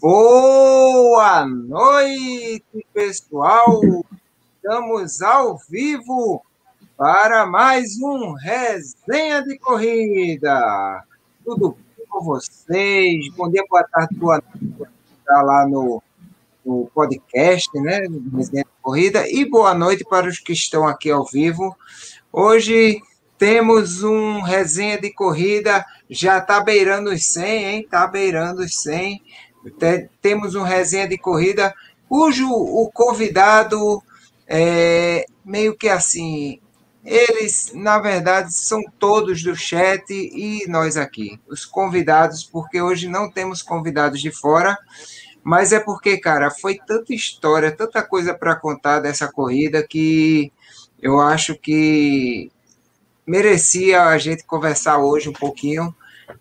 Boa noite, pessoal! Estamos ao vivo para mais um Resenha de Corrida. Tudo bem com vocês? Bom dia, boa tarde, boa noite. Está lá no, no podcast, né? Resenha de Corrida. E boa noite para os que estão aqui ao vivo. Hoje temos um Resenha de Corrida, já está beirando os 100, hein? Está beirando os 100 temos um resenha de corrida cujo o convidado é meio que assim, eles na verdade são todos do chat e nós aqui, os convidados, porque hoje não temos convidados de fora, mas é porque, cara, foi tanta história, tanta coisa para contar dessa corrida que eu acho que merecia a gente conversar hoje um pouquinho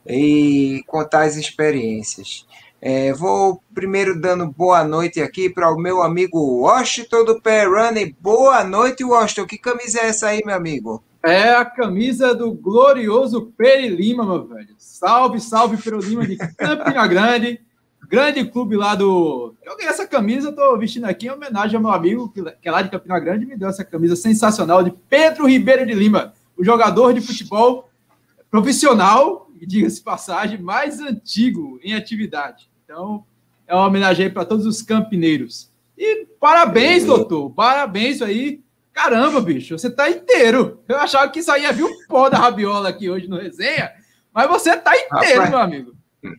e contar as experiências. É, vou primeiro dando boa noite aqui para o meu amigo Washington do Pé Running. Boa noite, Washington. Que camisa é essa aí, meu amigo? É a camisa do glorioso Peri Lima, meu velho. Salve, salve, Peri Lima de Campina Grande. Grande clube lá do. Eu ganhei essa camisa, estou vestindo aqui em homenagem ao meu amigo, que é lá de Campina Grande, me deu essa camisa sensacional de Pedro Ribeiro de Lima, o jogador de futebol profissional, diga-se passagem, mais antigo em atividade. Então, é uma homenagem para todos os campineiros. E parabéns, doutor. Parabéns aí. Caramba, bicho, você tá inteiro. Eu achava que isso aí ia vir o pó da rabiola aqui hoje no resenha, mas você tá inteiro, Rapaz, meu amigo.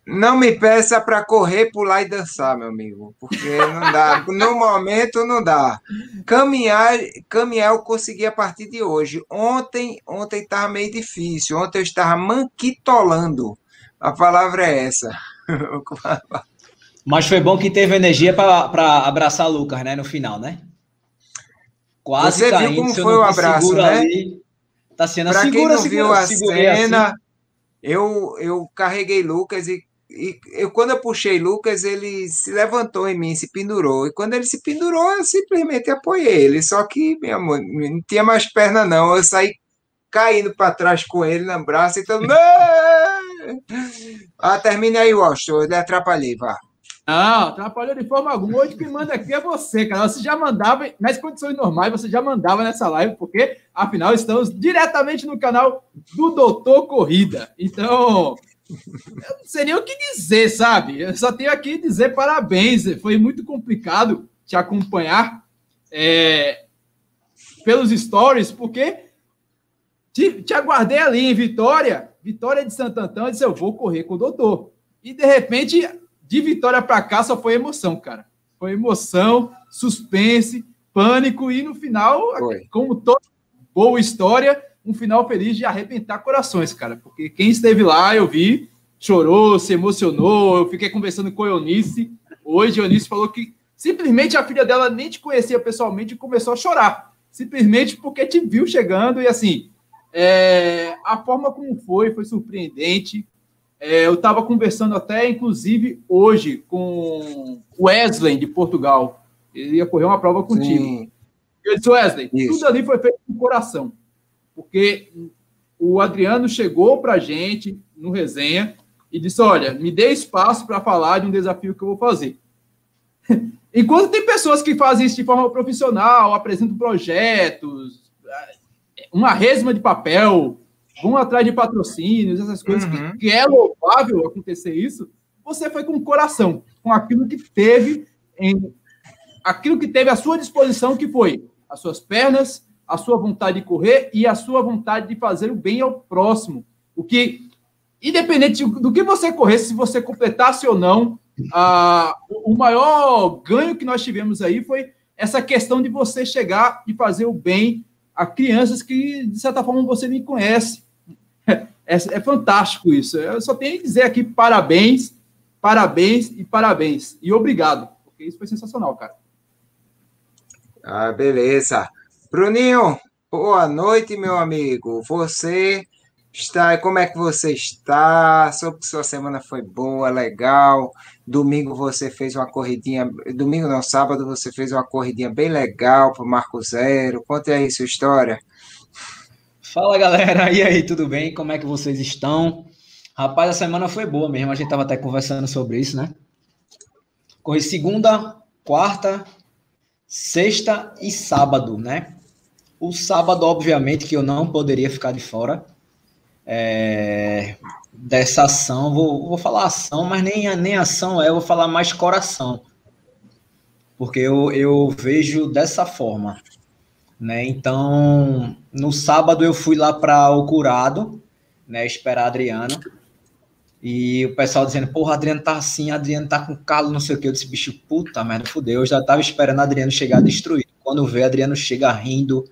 Não me peça para correr, pular e dançar, meu amigo, porque não dá. no momento não dá. Caminhar, caminhar eu consegui a partir de hoje. Ontem, ontem estava meio difícil. Ontem eu estava manquitolando. A palavra é essa. Mas foi bom que teve energia para abraçar Lucas, né? No final, né? Quase Você caindo, viu como foi o abraço, né? Ali, tá sendo Para quem não viu a cena, assim. eu, eu carreguei Lucas e, e eu, quando eu puxei Lucas, ele se levantou em mim, se pendurou. E quando ele se pendurou, eu simplesmente apoiei ele. Só que, meu amor, não tinha mais perna, não. Eu saí caindo para trás com ele no braço e todo ah, termine aí, Washington. Eu lhe atrapalhei, vá. Não, atrapalhou de forma alguma. Hoje quem manda aqui é você, cara. Você já mandava, nas condições normais, você já mandava nessa live, porque, afinal, estamos diretamente no canal do Doutor Corrida. Então, eu não sei nem o que dizer, sabe? Eu só tenho aqui dizer parabéns. Foi muito complicado te acompanhar é, pelos stories, porque te, te aguardei ali em Vitória Vitória de Santo Antão, eu disse, eu vou correr com o doutor. E, de repente, de Vitória para cá, só foi emoção, cara. Foi emoção, suspense, pânico e, no final, foi. como toda boa história, um final feliz de arrebentar corações, cara. Porque quem esteve lá, eu vi, chorou, se emocionou. Eu fiquei conversando com a Eunice. Hoje, a Eunice falou que simplesmente a filha dela nem te conhecia pessoalmente e começou a chorar. Simplesmente porque te viu chegando e, assim, é, a forma como foi, foi surpreendente. É, eu estava conversando até, inclusive, hoje com o Wesley, de Portugal. Ele ia correr uma prova contigo. Sim. Eu disse, Wesley, Isso. tudo ali foi feito com coração. Porque o Adriano chegou para a gente no resenha e disse: Olha, me dê espaço para falar de um desafio que eu vou fazer. Enquanto tem pessoas que fazem isso de forma profissional, apresentam projetos, uma resma de papel, vão atrás de patrocínios, essas coisas, uhum. que, que, é louvável acontecer isso, você foi com o coração, com aquilo que teve em aquilo que teve à sua disposição, que foi as suas pernas, a sua vontade de correr e a sua vontade de fazer o bem ao próximo. O que, independente do que você correr, se você completasse ou não, a, o maior ganho que nós tivemos aí foi essa questão de você chegar e fazer o bem a crianças que, de certa forma, você nem conhece. É, é, fantástico isso. Eu só tenho que dizer aqui parabéns, parabéns e parabéns. E obrigado, porque isso foi sensacional, cara. Ah, beleza. Bruninho, boa noite, meu amigo. Você está, como é que você está? Soube que sua semana foi boa, legal. Domingo você fez uma corridinha, domingo não, sábado você fez uma corridinha bem legal para o Marco Zero. Conte aí sua história. Fala galera, e aí, tudo bem? Como é que vocês estão? Rapaz, a semana foi boa mesmo, a gente estava até conversando sobre isso, né? corri segunda, quarta, sexta e sábado, né? O sábado, obviamente, que eu não poderia ficar de fora é, dessa ação. Vou, vou falar ação, mas nem, nem ação é, vou falar mais coração. Porque eu, eu vejo dessa forma. Né? Então, no sábado eu fui lá para o Curado, né, esperar Adriano. E o pessoal dizendo, porra, Adriano tá assim, Adriano tá com calo, não sei o que. Eu disse, bicho, puta merda, fudeu. Eu já tava esperando Adriano chegar destruído. Quando vê, Adriano chega rindo,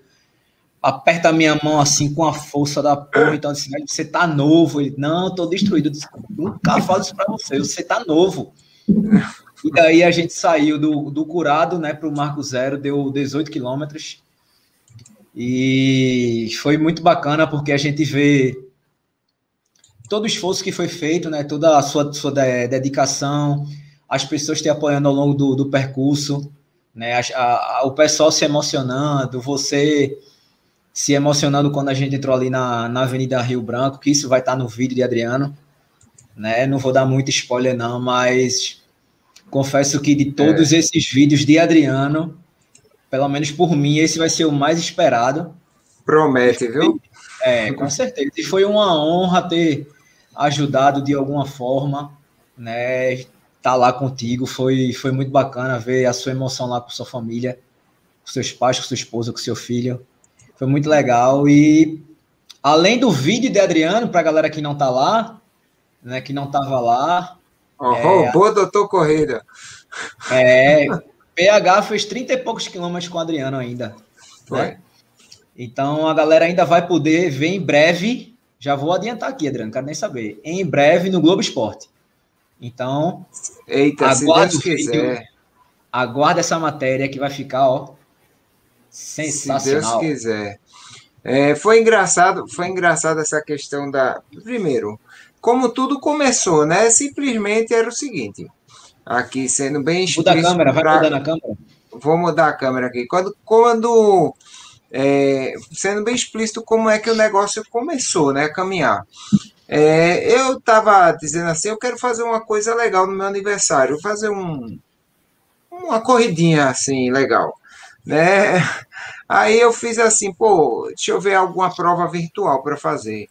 aperta a minha mão assim com a força da porra. Então, assim, você tá novo. Ele, não, tô destruído. Eu disse, nunca falo isso pra você, você tá novo. E daí a gente saiu do, do curado, né, pro Marco Zero, deu 18 quilômetros. E foi muito bacana porque a gente vê todo o esforço que foi feito, né, toda a sua, sua dedicação, as pessoas te apoiando ao longo do, do percurso, né, a, a, o pessoal se emocionando, você se emocionando quando a gente entrou ali na, na Avenida Rio Branco, que isso vai estar no vídeo de Adriano, né, não vou dar muito spoiler não, mas confesso que de todos é. esses vídeos de Adriano, pelo menos por mim, esse vai ser o mais esperado. Promete, viu? É, com certeza. E foi uma honra ter ajudado de alguma forma, né? Estar tá lá contigo foi, foi muito bacana ver a sua emoção lá com sua família, com seus pais, com sua esposa, com seu filho. Foi muito legal. E além do vídeo de Adriano, para a galera que não tá lá, né? Que não tava lá. Oh, é, roubou, doutor Correia. É, PH fez 30 e poucos quilômetros com o Adriano ainda. Né? Então a galera ainda vai poder ver em breve. Já vou adiantar aqui, Adriano, não quero nem saber. Em breve no Globo Esporte. Então, Eita, aguarde, se Deus quiser. aguarde essa matéria que vai ficar, ó, sensacional. Se Deus quiser. É, foi engraçado, foi engraçado essa questão da. Primeiro, como tudo começou, né? Simplesmente era o seguinte: aqui sendo bem explícito. Muda a câmera, vai mudar na câmera. Vou mudar a câmera aqui. Quando, quando é, sendo bem explícito como é que o negócio começou, né, a caminhar. É, eu estava dizendo assim, eu quero fazer uma coisa legal no meu aniversário, fazer um, uma corridinha assim legal, né? Aí eu fiz assim, pô, deixa eu ver alguma prova virtual para fazer.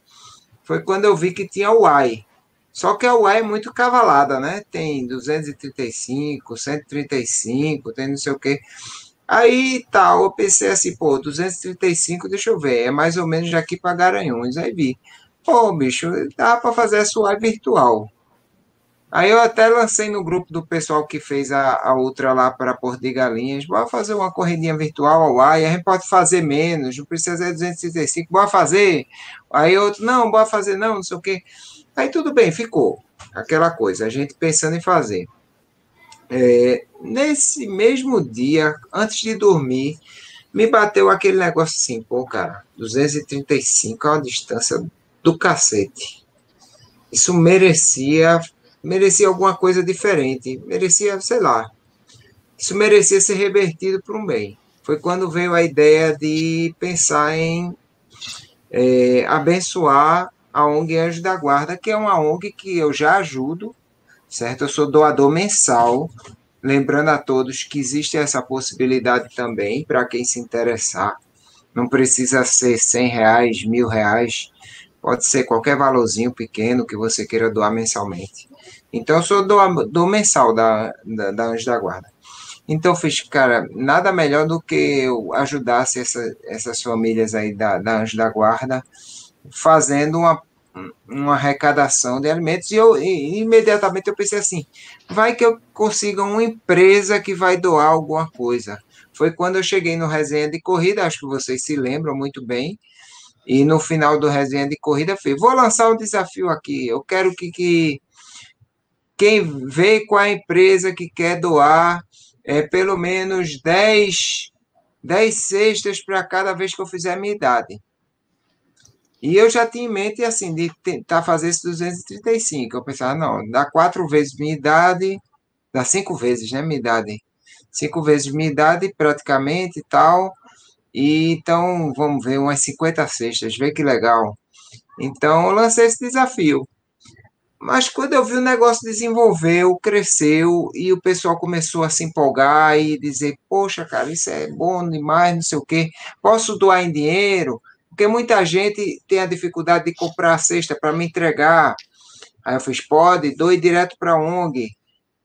Foi quando eu vi que tinha o AI. Só que a UAE é muito cavalada, né? Tem 235, 135, tem não sei o quê. Aí tá, eu pensei assim, pô, 235, deixa eu ver, é mais ou menos daqui para Garanhuns. Aí vi, pô, bicho, dá para fazer a UAE virtual. Aí eu até lancei no grupo do pessoal que fez a, a Ultra lá para Porto de Galinhas, bora fazer uma corridinha virtual ao ar, a gente pode fazer menos, não precisa ser 235, bora fazer. Aí outro, não, bora fazer não, não sei o quê. Aí tudo bem, ficou. Aquela coisa, a gente pensando em fazer. É, nesse mesmo dia, antes de dormir, me bateu aquele negócio assim, pô, cara, 235 é uma distância do cacete. Isso merecia, merecia alguma coisa diferente, merecia, sei lá. Isso merecia ser revertido para um bem. Foi quando veio a ideia de pensar em é, abençoar a ONG Anjo da Guarda, que é uma ONG que eu já ajudo, certo? Eu sou doador mensal. Lembrando a todos que existe essa possibilidade também para quem se interessar. Não precisa ser 100 reais, mil reais, pode ser qualquer valorzinho pequeno que você queira doar mensalmente. Então, eu sou doador mensal da, da, da Anjo da Guarda. Então, fiz, cara, nada melhor do que eu ajudasse essa, essas famílias aí da, da Anjo da Guarda fazendo uma, uma arrecadação de alimentos e eu e, imediatamente eu pensei assim, vai que eu consiga uma empresa que vai doar alguma coisa. Foi quando eu cheguei no resenha de corrida, acho que vocês se lembram muito bem. E no final do resenha de corrida, fui, vou lançar um desafio aqui. Eu quero que, que quem vê com a empresa que quer doar é, pelo menos 10, 10 cestas para cada vez que eu fizer a minha idade. E eu já tinha em mente, assim, de tentar fazer esse 235. Eu pensava, não, dá quatro vezes minha idade, dá cinco vezes, né, minha idade. Cinco vezes minha idade, praticamente, e tal. E então, vamos ver, umas 50 cestas, vê que legal. Então, eu lancei esse desafio. Mas quando eu vi o negócio desenvolveu, cresceu e o pessoal começou a se empolgar e dizer: Poxa, cara, isso é bom demais, não sei o quê. Posso doar em dinheiro? Porque muita gente tem a dificuldade de comprar a cesta para me entregar. Aí eu fiz: Pode, doe direto para a ONG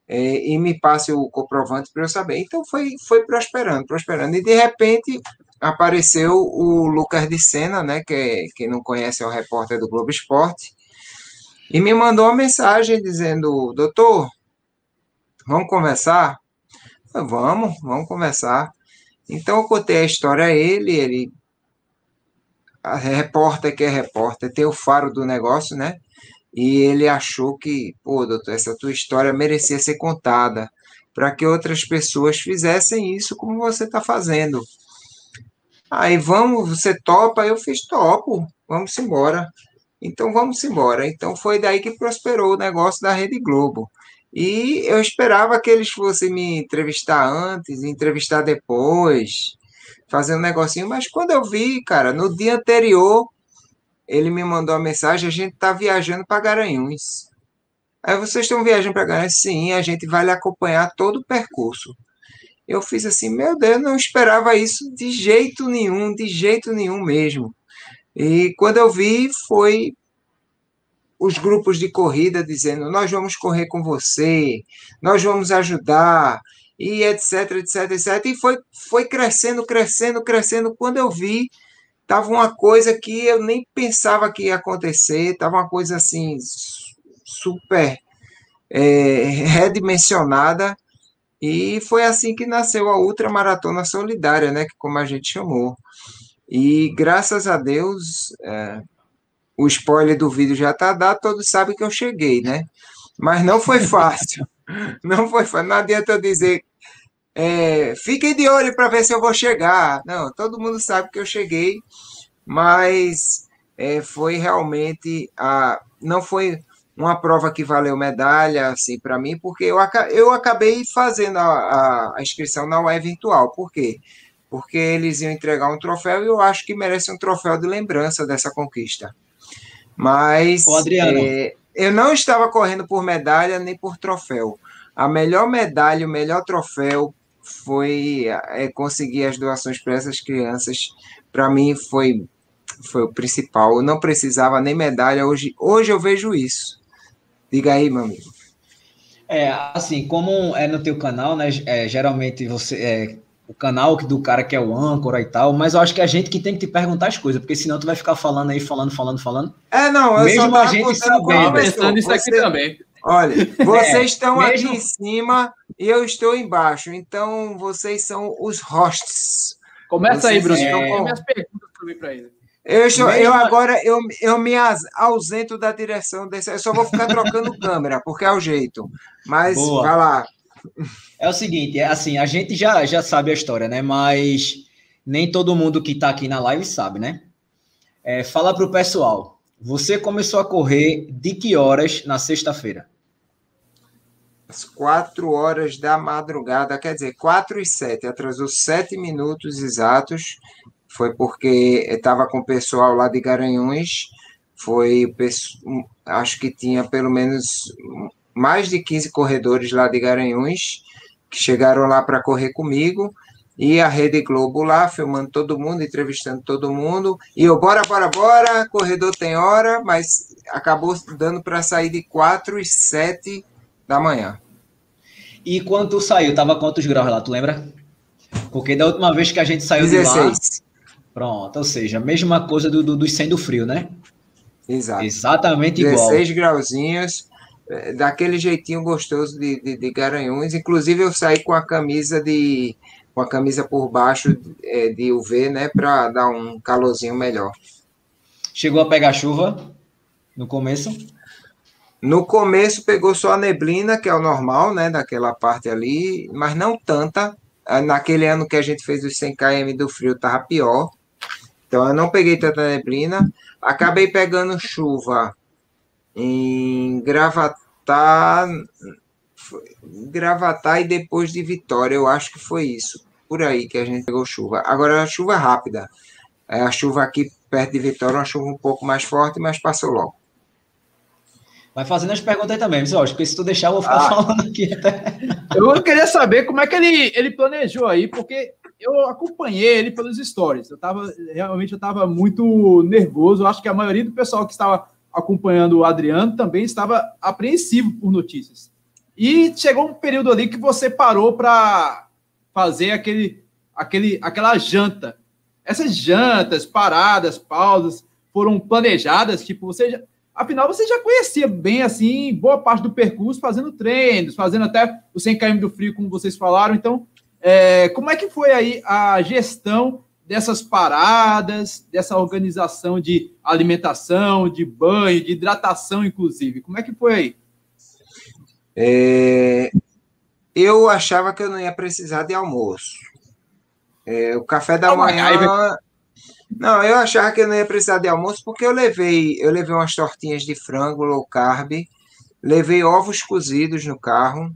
é, e me passe o comprovante para eu saber. Então foi, foi prosperando, prosperando. E de repente apareceu o Lucas de Sena, né, que é, quem não conhece é o repórter do Globo Esporte, e me mandou uma mensagem dizendo: Doutor, vamos conversar? Vamos, vamos conversar. Então eu contei a história a ele, ele. A repórter que é repórter, tem o faro do negócio, né? E ele achou que, pô, doutor, essa tua história merecia ser contada para que outras pessoas fizessem isso como você está fazendo. Aí vamos, você topa? Eu fiz topo, vamos embora. Então vamos embora. Então foi daí que prosperou o negócio da Rede Globo. E eu esperava que eles fossem me entrevistar antes, entrevistar depois, fazer um negocinho, mas quando eu vi, cara, no dia anterior, ele me mandou a mensagem, a gente tá viajando para Garanhuns. Aí vocês estão viajando para Garanhuns? Sim, a gente vai lhe acompanhar todo o percurso. Eu fiz assim, meu Deus, não esperava isso de jeito nenhum, de jeito nenhum mesmo. E quando eu vi, foi os grupos de corrida dizendo: nós vamos correr com você, nós vamos ajudar, e etc, etc, etc. E foi, foi crescendo, crescendo, crescendo. Quando eu vi, estava uma coisa que eu nem pensava que ia acontecer, estava uma coisa assim, super é, redimensionada. E foi assim que nasceu a Ultramaratona Solidária, né? Que como a gente chamou. E graças a Deus, é, o spoiler do vídeo já está dado, todos sabem que eu cheguei, né? Mas não foi fácil. Não foi fácil. Não adianta eu dizer, é, fiquem de olho para ver se eu vou chegar. Não, todo mundo sabe que eu cheguei, mas é, foi realmente a, não foi uma prova que valeu medalha assim para mim, porque eu, eu acabei fazendo a, a, inscrição na UE virtual. Por quê? Porque porque eles iam entregar um troféu e eu acho que merece um troféu de lembrança dessa conquista. Mas Ô, é, eu não estava correndo por medalha nem por troféu. A melhor medalha, o melhor troféu foi é, conseguir as doações para essas crianças. Para mim foi foi o principal. Eu não precisava nem medalha. Hoje, hoje eu vejo isso. Diga aí, meu amigo. É, assim, como é no teu canal, né? É, geralmente você é, o canal do cara que é o âncora e tal, mas eu acho que é a gente que tem que te perguntar as coisas, porque senão tu vai ficar falando aí, falando, falando, falando. É, não, eu mesmo só a gente sabendo. pensando isso aqui também. Olha, vocês É, estão mesmo- aqui em cima e eu estou embaixo, então vocês são os hosts. Começa aí, Vocês Bruno. estão Tem com- minhas perguntas também para ele. Eu, estou- eu agora eu, eu me ausento da direção desse. Eu só vou ficar trocando câmera, porque é o jeito. Mas Boa. vai lá. É o seguinte, é assim, a gente já, já sabe a história, né? Mas nem todo mundo que tá aqui na live sabe, né? É, fala pro pessoal, você começou a correr de que horas na sexta-feira? Às quatro horas da madrugada, quer dizer, quatro e sete, atrasou sete minutos exatos. Foi porque estava com o pessoal lá de Garanhuns. Foi, o acho que tinha pelo menos mais de 15 corredores lá de Garanhuns que chegaram lá para correr comigo. E a Rede Globo lá, filmando todo mundo, entrevistando todo mundo. E eu, bora, bora, bora, corredor tem hora, mas acabou dando para sair de 4 e 7 da manhã. E quando tu saiu, tava quantos graus lá, tu lembra? Porque da última vez que a gente saiu de lá, 16. pronto, ou seja, mesma coisa do, do, do sendo frio, né? Exato. Exatamente igual. 16 grauzinhos, daquele jeitinho gostoso de, de, de Garanhuns. Inclusive, eu saí com a camisa de com a camisa por baixo eh, de UV, né, para dar um calorzinho melhor. Chegou a pegar chuva no começo? No começo pegou só a neblina, que é o normal, né, daquela parte ali, mas não tanta. Ah, Naquele ano que a gente fez os 100 km do frio, tava pior. Então eu não peguei tanta neblina. Acabei pegando chuva em Gravatar, Gravatar e depois de Vitória, eu acho que foi isso. Por aí que a gente pegou chuva. Agora a chuva rápida. É, A chuva aqui perto de Vitória, uma chuva um pouco mais forte, mas passou logo. Vai fazendo as perguntas aí também, pessoal. Porque se tu deixar, eu vou ficar ah. falando aqui até. Eu queria saber como é que ele, ele planejou aí, porque eu acompanhei ele pelos stories. Eu tava, realmente eu estava muito nervoso. Eu acho que a maioria do pessoal que estava acompanhando o Adriano também estava apreensivo por notícias. E chegou um período ali que você parou para fazer aquele, aquele, aquela janta. Essas jantas, paradas, pausas, foram planejadas? Tipo, você já, afinal, você já conhecia bem, assim, boa parte do percurso, fazendo treinos, fazendo até o 100 km do frio, como vocês falaram. Então, é, como é que foi aí a gestão dessas paradas, dessa organização de alimentação, de banho, de hidratação, inclusive? Como é que foi aí? É, eu achava que eu não ia precisar de almoço. É, o café da manhã. Não, eu achava que eu não ia precisar de almoço porque eu levei, eu levei umas tortinhas de frango low carb, levei ovos cozidos no carro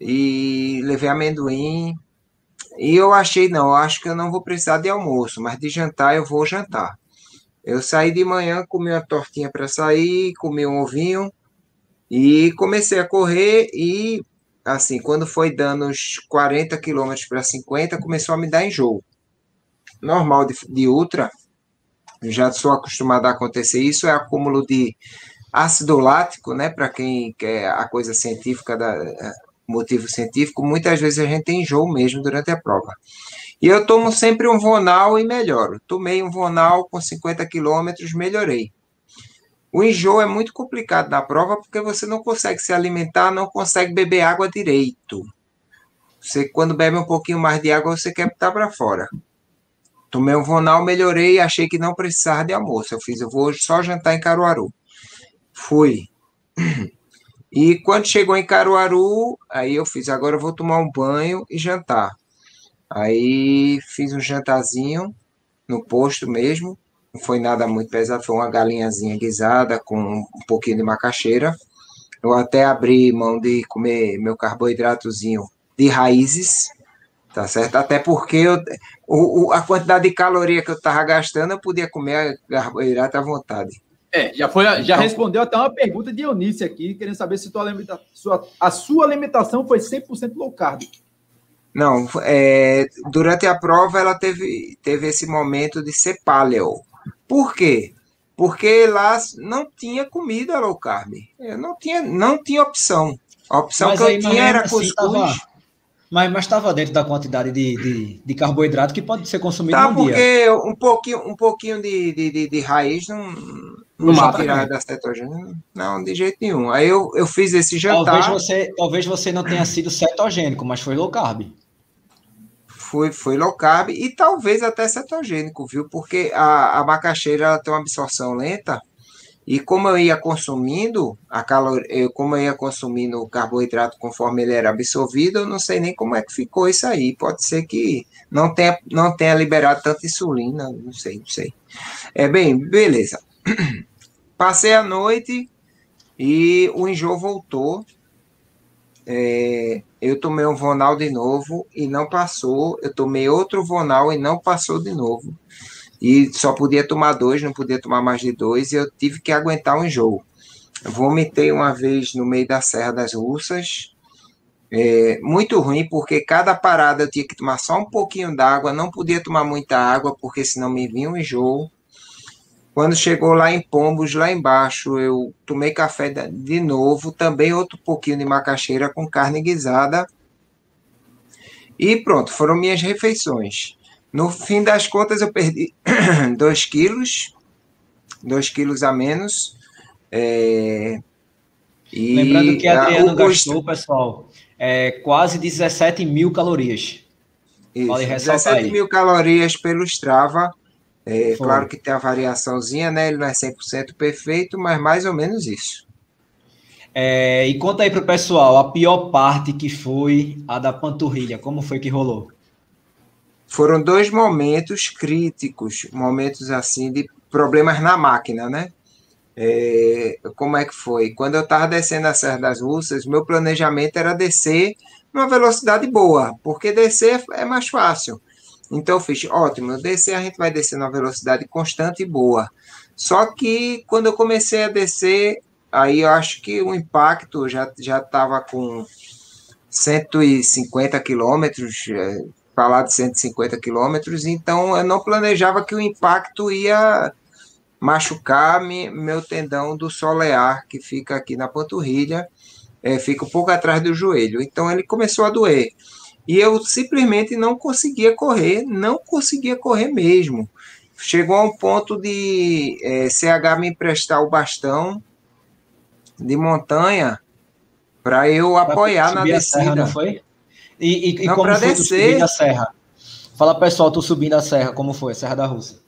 e levei amendoim. E eu achei, não, eu acho que eu não vou precisar de almoço, mas de jantar eu vou jantar. Eu saí de manhã, comi uma tortinha para sair, comi um ovinho e comecei a correr e assim, quando foi dando uns 40 quilômetros para 50, começou a me dar enjoo normal de, de ultra, já sou acostumado a acontecer isso, é acúmulo de ácido lático, né? Para quem quer a coisa científica, da, motivo científico, muitas vezes a gente tem enjoo mesmo durante a prova. E eu tomo sempre um Vonal e melhoro. Tomei um Vonal com 50 quilômetros, melhorei. O enjoo é muito complicado na prova porque você não consegue se alimentar, não consegue beber água direito. Você, quando bebe um pouquinho mais de água, você quer botar para fora. Tomei um Vonal, melhorei, achei que não precisava de almoço. Eu fiz, eu vou só jantar em Caruaru. Fui. E quando chegou em Caruaru, aí eu fiz, agora eu vou tomar um banho e jantar. Aí fiz um jantarzinho no posto mesmo. Não foi nada muito pesado, foi uma galinhazinha guisada com um pouquinho de macaxeira. Eu até abri mão de comer meu carboidratozinho de raízes, Tá certo? Até porque eu, o, o, a quantidade de caloria que eu estava gastando, eu podia comer carboidrato à vontade. É, já, foi, já então, respondeu até uma pergunta de Eunice aqui, querendo saber se tua sua, a sua alimentação foi 100% low carb. Não, é, durante a prova ela teve, teve esse momento de ser paleo. Por quê? Porque lá não tinha comida low carb. Eu não tinha, não tinha opção. A opção Mas que eu tinha era assim, cuscuz. Tava mas estava dentro da quantidade de, de, de, carboidrato que pode ser consumido tá, no porque dia. um pouquinho, um pouquinho de, de, de, de raiz não, não vai tirar da cetogênica. Não, de jeito nenhum. Aí eu, eu fiz esse jantar. Talvez você, talvez você não tenha sido cetogênico, mas foi low carb. Foi, foi low carb e talvez até cetogênico, viu? Porque a, a macaxeira ela tem uma absorção lenta e como eu ia consumindo a calor, eu, como eu ia consumindo o carboidrato conforme ele era absorvido, eu não sei nem como é que ficou isso aí. Pode ser que não tenha, não tenha liberado tanta insulina, não sei, não sei. É bem, beleza. Passei a noite e o enjoo voltou. É, eu tomei um Vonal de novo e não passou. Eu tomei outro Vonal e não passou de novo e só podia tomar dois, não podia tomar mais de dois, e eu tive que aguentar um enjoo. Vomitei uma vez no meio da Serra das Russas, é, muito ruim, porque cada parada eu tinha que tomar só um pouquinho d'água, não podia tomar muita água, porque senão me vinha um enjoo. Quando chegou lá em Pombos, lá embaixo, eu tomei café de novo, também outro pouquinho de macaxeira com carne guisada. E pronto, foram minhas refeições. No fim das contas, eu perdi 2 quilos, 2 quilos a menos. É, e Lembrando que Adriano a, gastou, pessoal, é, quase 17 mil calorias. Isso, 17 aí. mil calorias pelo Strava. É, claro que tem a variaçãozinha, né? Ele não é 100% perfeito, mas mais ou menos isso. É, e conta aí para o pessoal a pior parte que foi a da panturrilha. Como foi que rolou? Foram dois momentos críticos, momentos assim de problemas na máquina, né? É, como é que foi? Quando eu estava descendo a Serra das Russas, meu planejamento era descer numa velocidade boa, porque descer é mais fácil. Então eu fiz, ótimo, descer a gente vai descer numa velocidade constante e boa. Só que quando eu comecei a descer, aí eu acho que o impacto já já estava com 150 quilômetros, é, falar de 150 quilômetros, então eu não planejava que o impacto ia machucar meu tendão do solear, que fica aqui na panturrilha, é, fica um pouco atrás do joelho. Então ele começou a doer. E eu simplesmente não conseguia correr, não conseguia correr mesmo. Chegou a um ponto de é, CH me emprestar o bastão de montanha para eu pra apoiar na descida. Serra, não foi? E, e, não, e como foi descer, a serra? Fala pessoal, tu subindo a serra, como foi? A Serra da Rússia.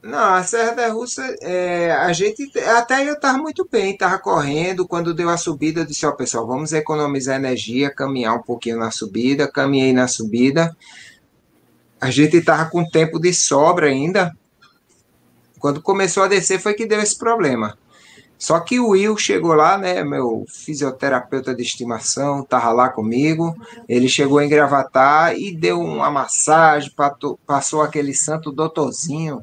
Não, a Serra da Rússia, é, a gente até eu estava muito bem, estava correndo. Quando deu a subida, eu disse: Ó, pessoal, vamos economizar energia, caminhar um pouquinho na subida. Caminhei na subida. A gente estava com tempo de sobra ainda. Quando começou a descer, foi que deu esse problema. Só que o Will chegou lá, né? Meu fisioterapeuta de estimação, estava lá comigo. Ele chegou em gravatar e deu uma massagem, passou aquele santo doutorzinho.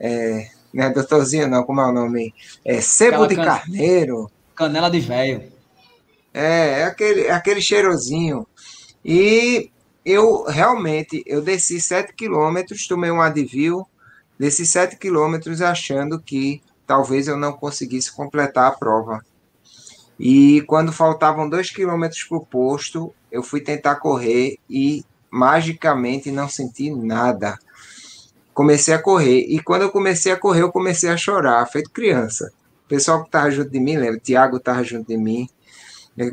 É, não é doutorzinho, não, como é o nome? É sebo Aquela de can... carneiro. Canela de velho. É, é aquele, é aquele cheirosinho. E eu realmente, eu desci 7 quilômetros, tomei um Advil, desci 7 quilômetros achando que talvez eu não conseguisse completar a prova. E quando faltavam dois quilômetros para o posto, eu fui tentar correr e magicamente não senti nada. Comecei a correr e quando eu comecei a correr, eu comecei a chorar, feito criança. O pessoal que estava junto de mim, lembra? O Tiago estava junto de mim.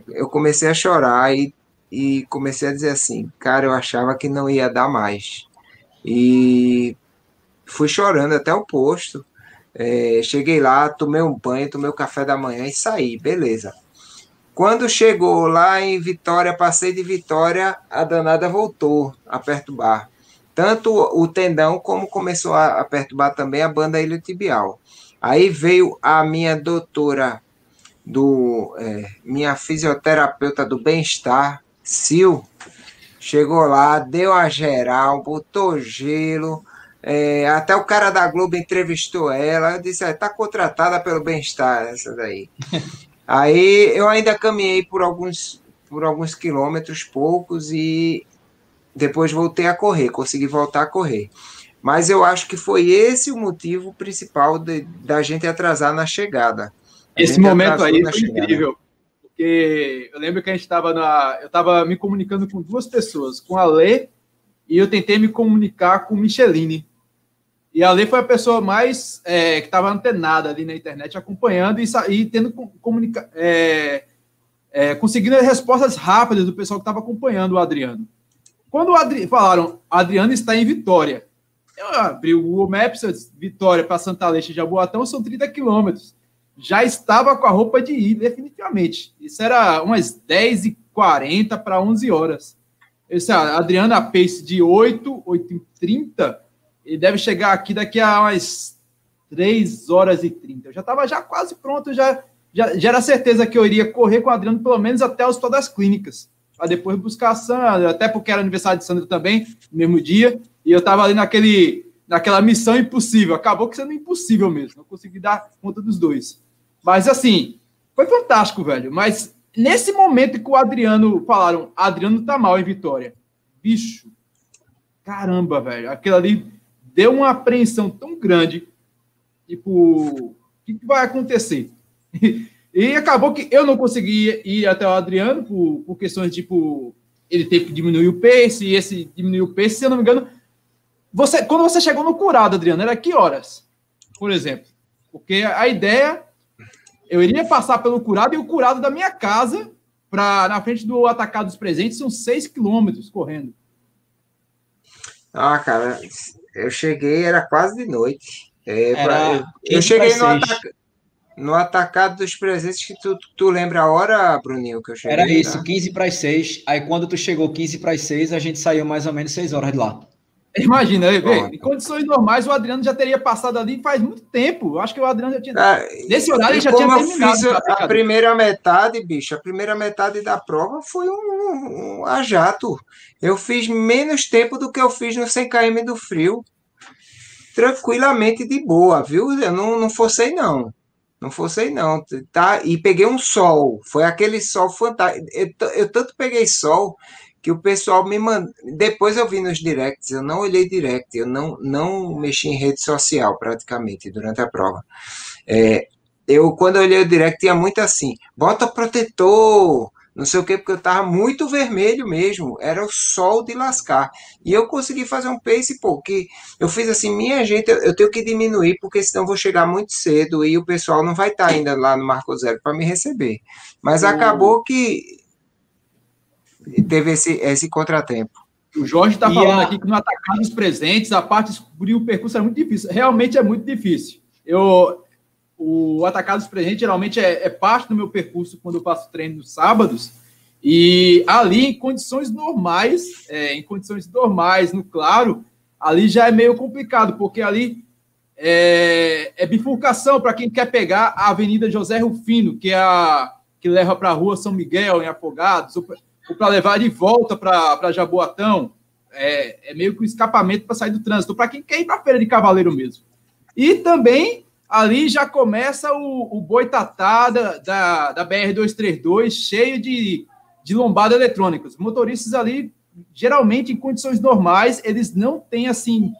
Eu comecei a chorar e, e comecei a dizer assim, cara, eu achava que não ia dar mais. E fui chorando até o posto. É, cheguei lá, tomei um banho, tomei o café da manhã e saí, beleza. Quando chegou lá em Vitória, passei de Vitória, a danada voltou a perturbar. Tanto o tendão como começou a, perturbar também a banda iliotibial. Aí veio a minha doutora, do é, minha fisioterapeuta do bem-estar, Sil, chegou lá, deu a geral, botou gelo, é, até o cara da Globo entrevistou ela, disse, está contratada pelo bem-estar, essa daí. Aí eu ainda caminhei por alguns, por alguns quilômetros, poucos, e depois voltei a correr, consegui voltar a correr. Mas eu acho que foi esse o motivo principal de, da gente atrasar na chegada. A esse momento aí foi chegada. incrível. Porque eu lembro que a gente estava na. Eu estava me comunicando com duas pessoas, com a Lê e eu tentei me comunicar com Micheline. E a Lei foi a pessoa mais é, que estava antenada ali na internet, acompanhando e, e tendo comunica é, é, conseguindo respostas rápidas do pessoal que estava acompanhando o Adriano. Quando o Adri falaram, Adriano está em Vitória, eu abri o Google Maps, Vitória para Santa Alexa de Jaboatão são 30 quilômetros. Já estava com a roupa de ir, definitivamente. Isso era umas 10h40 para 11 horas. Eu disse, ah, Adriano, a pace de 8, 8h30 ele deve chegar aqui daqui a umas 3 horas e 30. Eu já estava já quase pronto, já, já, já era certeza que eu iria correr com o Adriano pelo menos até o Hospital das Clínicas, para depois buscar a Sandra, até porque era aniversário de Sandra também, no mesmo dia, e eu estava ali naquele, naquela missão impossível. Acabou que sendo impossível mesmo, não consegui dar conta dos dois. Mas assim, foi fantástico, velho. Mas nesse momento que o Adriano falaram, Adriano tá mal em Vitória. Bicho, caramba, velho. Aquilo ali deu uma apreensão tão grande, tipo, o que, que vai acontecer? E, acabou que eu não consegui ir até o Adriano por, por questões tipo, ele teve que diminuir o pace, e esse diminuiu o pace, se eu não me engano, você, quando você chegou no curado, Adriano, era que horas? Por exemplo. Porque a ideia, eu iria passar pelo curado e o curado da minha casa para na frente do atacado dos presentes são seis quilômetros correndo. Ah, cara, eu cheguei, era quase de noite. É, pra, eu, eu cheguei no, ataca, no, atacado dos presentes que tu, tu lembra a hora, Bruninho, que eu cheguei? Era isso, tá? 15 para as 6. Aí quando tu chegou 15 para as 6, a gente saiu mais ou menos 6 horas de lá. Imagina, em condições normais, o Adriano já teria passado ali faz muito tempo. Eu acho que o Adriano já tinha. Ah, Nesse horário ele já tinha terminado. Fiz a primeira metade, bicho, a primeira metade da prova foi um, um a jato. Eu fiz menos tempo do que eu fiz no 100 km do frio. Tranquilamente de boa, viu? Eu não, não forcei, não. Não forcei, não. Tá? E peguei um sol. Foi aquele sol fantástico. Eu, eu tanto peguei sol que o pessoal me mandou. Depois eu vi nos directs, eu não olhei direct, eu não, não mexi em rede social praticamente durante a prova. É, eu, quando eu olhei o direct, tinha muito assim: bota protetor, não sei o que, porque eu tava muito vermelho mesmo, era o sol de lascar. E eu consegui fazer um pace, pô, que eu fiz assim, minha gente, eu, eu tenho que diminuir, porque senão vou chegar muito cedo e o pessoal não vai estar tá ainda lá no Marco Zero para me receber. Mas acabou que teve esse, esse contratempo. O Jorge está falando a... aqui que no atacar dos presentes, a parte de descobrir o percurso é muito difícil. Realmente é muito difícil. Eu, o Atacados Presente geralmente é, é, parte do meu percurso quando eu faço treino nos sábados. E ali, em condições normais, é, em condições normais, no claro, ali já é meio complicado, porque ali é, é bifurcação para quem quer pegar a Avenida José Rufino, que é a que leva para a rua São Miguel, em Afogados, ou para levar de volta para Jaboatão. É, é meio que um escapamento para sair do trânsito, para quem quer ir para a Feira de Cavaleiro mesmo. E também ali já começa o, o boitatá da, da, da BR-232 cheio de, de lombada. Os motoristas ali, geralmente, em condições normais, eles não têm, assim,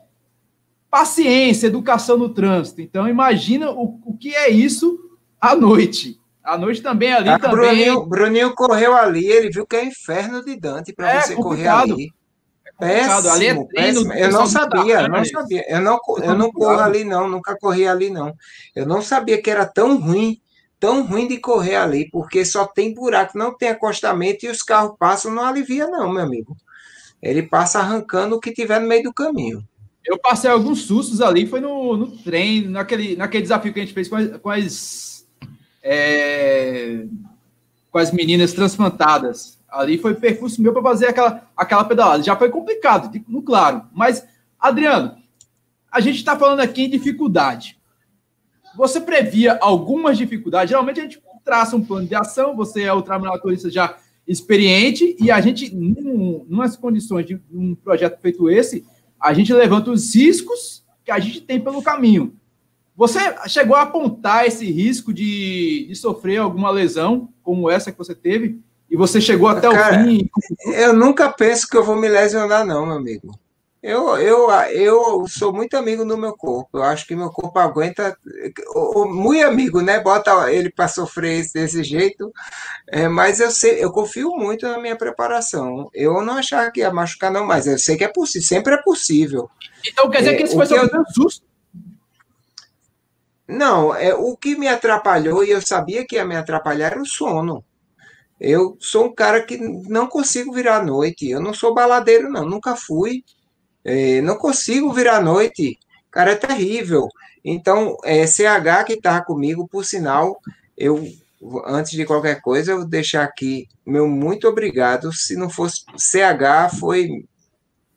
paciência, educação no trânsito. Então, imagina o, o que é isso à noite. À noite também ali ah, também. Bruninho, Bruninho correu ali, ele viu que é inferno de Dante para é você complicado. correr ali. Péssimo, ali é péssimo. Eu não sabia, eu não sabia. Eu não, eu não corro ali, não, nunca corri ali, não. Eu não sabia que era tão ruim, tão ruim de correr ali, porque só tem buraco, não tem acostamento e os carros passam, não alivia, não, meu amigo. Ele passa arrancando o que tiver no meio do caminho. Eu passei alguns sustos ali, foi no, no trem, naquele, naquele desafio que a gente fez com as, com as, é, com as meninas transplantadas. Ali foi percurso meu para fazer aquela, aquela pedalada. Já foi complicado, no claro. Mas, Adriano, a gente está falando aqui em dificuldade. Você previa algumas dificuldades? Geralmente a gente traça um plano de ação, você é o trabalhadorista já experiente, e a gente, num, numas condições de um projeto feito esse, a gente levanta os riscos que a gente tem pelo caminho. Você chegou a apontar esse risco de, de sofrer alguma lesão, como essa que você teve, e você chegou até Cara, o fim. Eu nunca penso que eu vou me lesionar, não, meu amigo. Eu, eu, eu sou muito amigo do meu corpo. Eu acho que meu corpo aguenta. Muito amigo, né? Bota ele para sofrer desse jeito. É, mas eu sei, eu confio muito na minha preparação. Eu não achava que ia machucar, não, mas eu sei que é possível, sempre é possível. Então quer dizer é, que esse foi seu eu... susto? Não, é, o que me atrapalhou, e eu sabia que ia me atrapalhar, era o sono. Eu sou um cara que não consigo virar à noite. Eu não sou baladeiro, não. Nunca fui. É, não consigo virar à noite. Cara, é terrível. Então, é, CH que estava comigo, por sinal, eu, antes de qualquer coisa, eu vou deixar aqui meu muito obrigado. Se não fosse CH, foi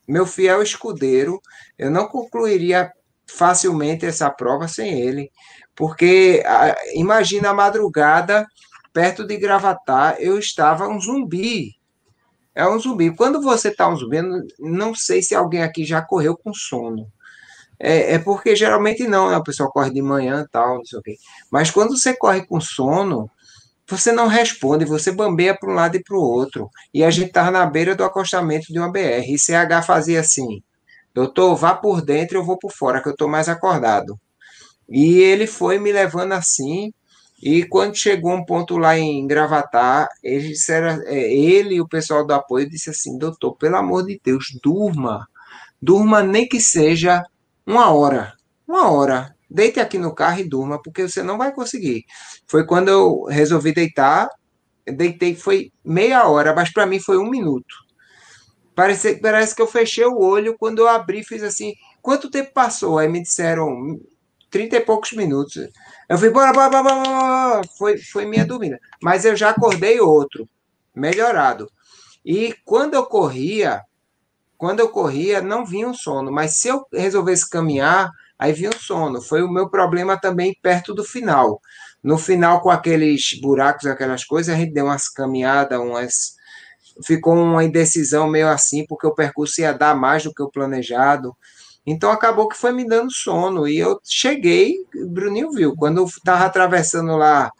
meu fiel escudeiro. Eu não concluiria facilmente essa prova sem ele, porque a, imagina a madrugada perto de Gravatar, eu estava um zumbi. É um zumbi. Quando você está um zumbi, não sei se alguém aqui já correu com sono. É, é porque geralmente não, né? O pessoal corre de manhã tal, não sei o quê. Mas quando você corre com sono, você não responde, você bambeia para um lado e para o outro. E a gente estava na beira do acostamento de uma BR. E CH fazia assim: doutor, vá por dentro, eu vou por fora, que eu estou mais acordado. E ele foi me levando assim, e quando chegou um ponto lá em Gravatar, disseram, é, ele e o pessoal do apoio disse assim, doutor, pelo amor de Deus, durma. Durma nem que seja uma hora. Uma hora. Deite aqui no carro e durma, porque você não vai conseguir. Foi quando eu resolvi deitar, deitei, foi meia hora, mas para mim foi um minuto. Parece, parece que eu fechei o olho, quando eu abri, fiz assim, quanto tempo passou? Aí me disseram, trinta e poucos minutos. Eu fui, bora, bora, bora, bora, foi, foi minha dúvida. Mas eu já acordei outro, melhorado. E quando eu corria, quando eu corria, não vinha um sono. Mas se eu resolvesse caminhar, aí vinha um sono. Foi o meu problema também perto do final. No final, com aqueles buracos, aquelas coisas, a gente deu umas caminhadas, umas. Ficou uma indecisão meio assim, porque o percurso ia dar mais do que o planejado. Então acabou que foi me dando sono. E eu cheguei, o Bruninho viu, quando eu estava atravessando lá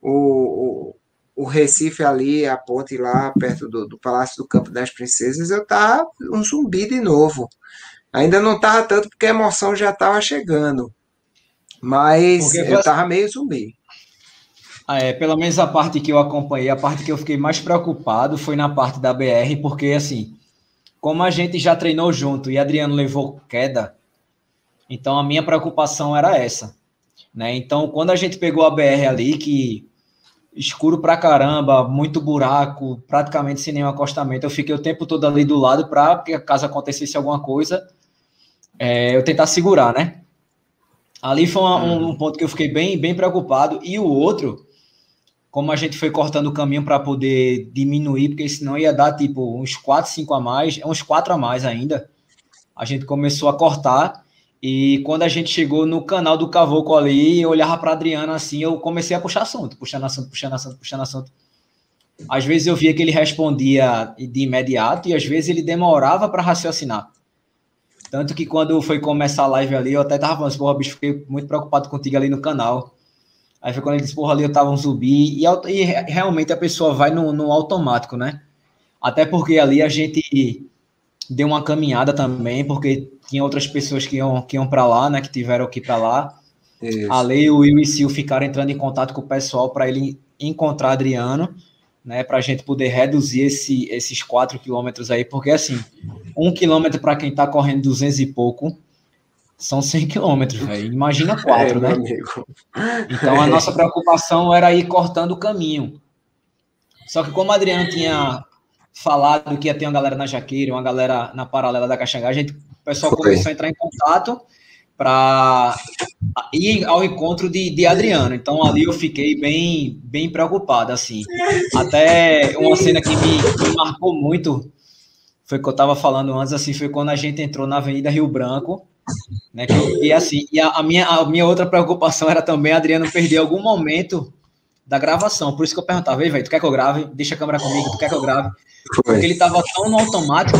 o, o, o, Recife ali, a ponte lá perto do, do Palácio do Campo das Princesas, eu estava um zumbi de novo. Ainda não estava tanto porque a emoção já estava chegando. Mas eu estava meio zumbi. Ah, é, pelo menos a parte que eu acompanhei, a parte que eu fiquei mais preocupado foi na parte da BR, porque assim, como a gente já treinou junto e Adriano levou queda, então a minha preocupação era essa. Né? Então, quando a gente pegou a BR ali, que escuro pra caramba, muito buraco, praticamente sem nenhum acostamento, eu fiquei o tempo todo ali do lado para que caso acontecesse alguma coisa, é, eu tentar segurar, né? Ali foi uma, um, um ponto que eu fiquei bem, bem preocupado. E o outro, como a gente foi cortando o caminho para poder diminuir, porque senão ia dar tipo uns 4, 5 a mais, uns 4 a mais ainda. A gente começou a cortar e quando a gente chegou no canal do Cavoco ali, eu olhava para Adriana assim, eu comecei a puxar assunto, puxando assunto, puxando assunto, puxando assunto. Às vezes eu via que ele respondia de imediato e às vezes ele demorava para raciocinar. Tanto que quando foi começar a live ali, eu até tava falando, porra, bicho, fiquei muito preocupado contigo ali no canal. Aí foi quando ele disse, porra, ali eu tava um zumbi. E, e realmente a pessoa vai no, no automático, né? Até porque ali a gente deu uma caminhada também, porque tinha outras pessoas que iam, que iam para lá, né? Que tiveram que ir para lá. Isso. A Lei, o Will e Sil ficaram entrando em contato com o pessoal para ele encontrar Adriano, né? Para a gente poder reduzir esse, esses quatro quilômetros aí, porque assim, um quilômetro para quem está correndo 200 e pouco são 100 quilômetros, velho. Imagina é, quatro, é, né? Então a nossa preocupação era ir cortando o caminho. Só que como o Adriano tinha falado que ia ter uma galera na Jaqueira, uma galera na paralela da Caxangá, a gente, o pessoal Foi. começou a entrar em contato para ir ao encontro de, de Adriano. Então ali eu fiquei bem, bem preocupado, assim. Até uma cena que me, me marcou muito foi que eu estava falando antes, assim, foi quando a gente entrou na Avenida Rio Branco, né? E assim, e a, a, minha, a minha outra preocupação era também Adriano perder algum momento da gravação. Por isso que eu perguntava, velho, tu quer que eu grave? Deixa a câmera comigo, tu quer que eu grave? Porque ele tava tão no automático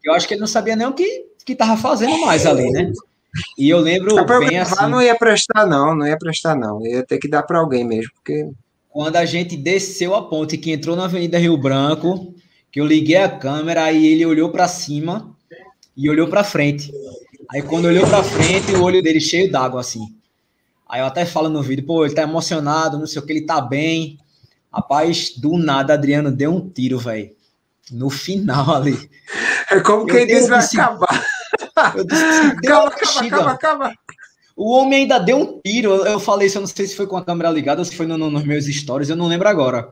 que eu acho que ele não sabia nem o que, que tava fazendo mais ali, né? E eu lembro bem assim... não ia prestar não, não ia prestar não. Ia ter que dar para alguém mesmo, porque... Quando a gente desceu a ponte, que entrou na Avenida Rio Branco, que eu liguei a câmera, aí ele olhou para cima e olhou para frente. Aí quando olhou para frente, o olho dele cheio d'água assim. Aí eu até falo no vídeo, pô, ele tá emocionado, não sei o que, ele tá bem. Rapaz, do nada, Adriano deu um tiro, velho. No final ali. É como quem diz vai acabar. Eu disse, acaba, acaba, acaba, acaba. O homem ainda deu um tiro. Eu falei isso, eu não sei se foi com a câmera ligada ou se foi no, no, nos meus stories, eu não lembro agora.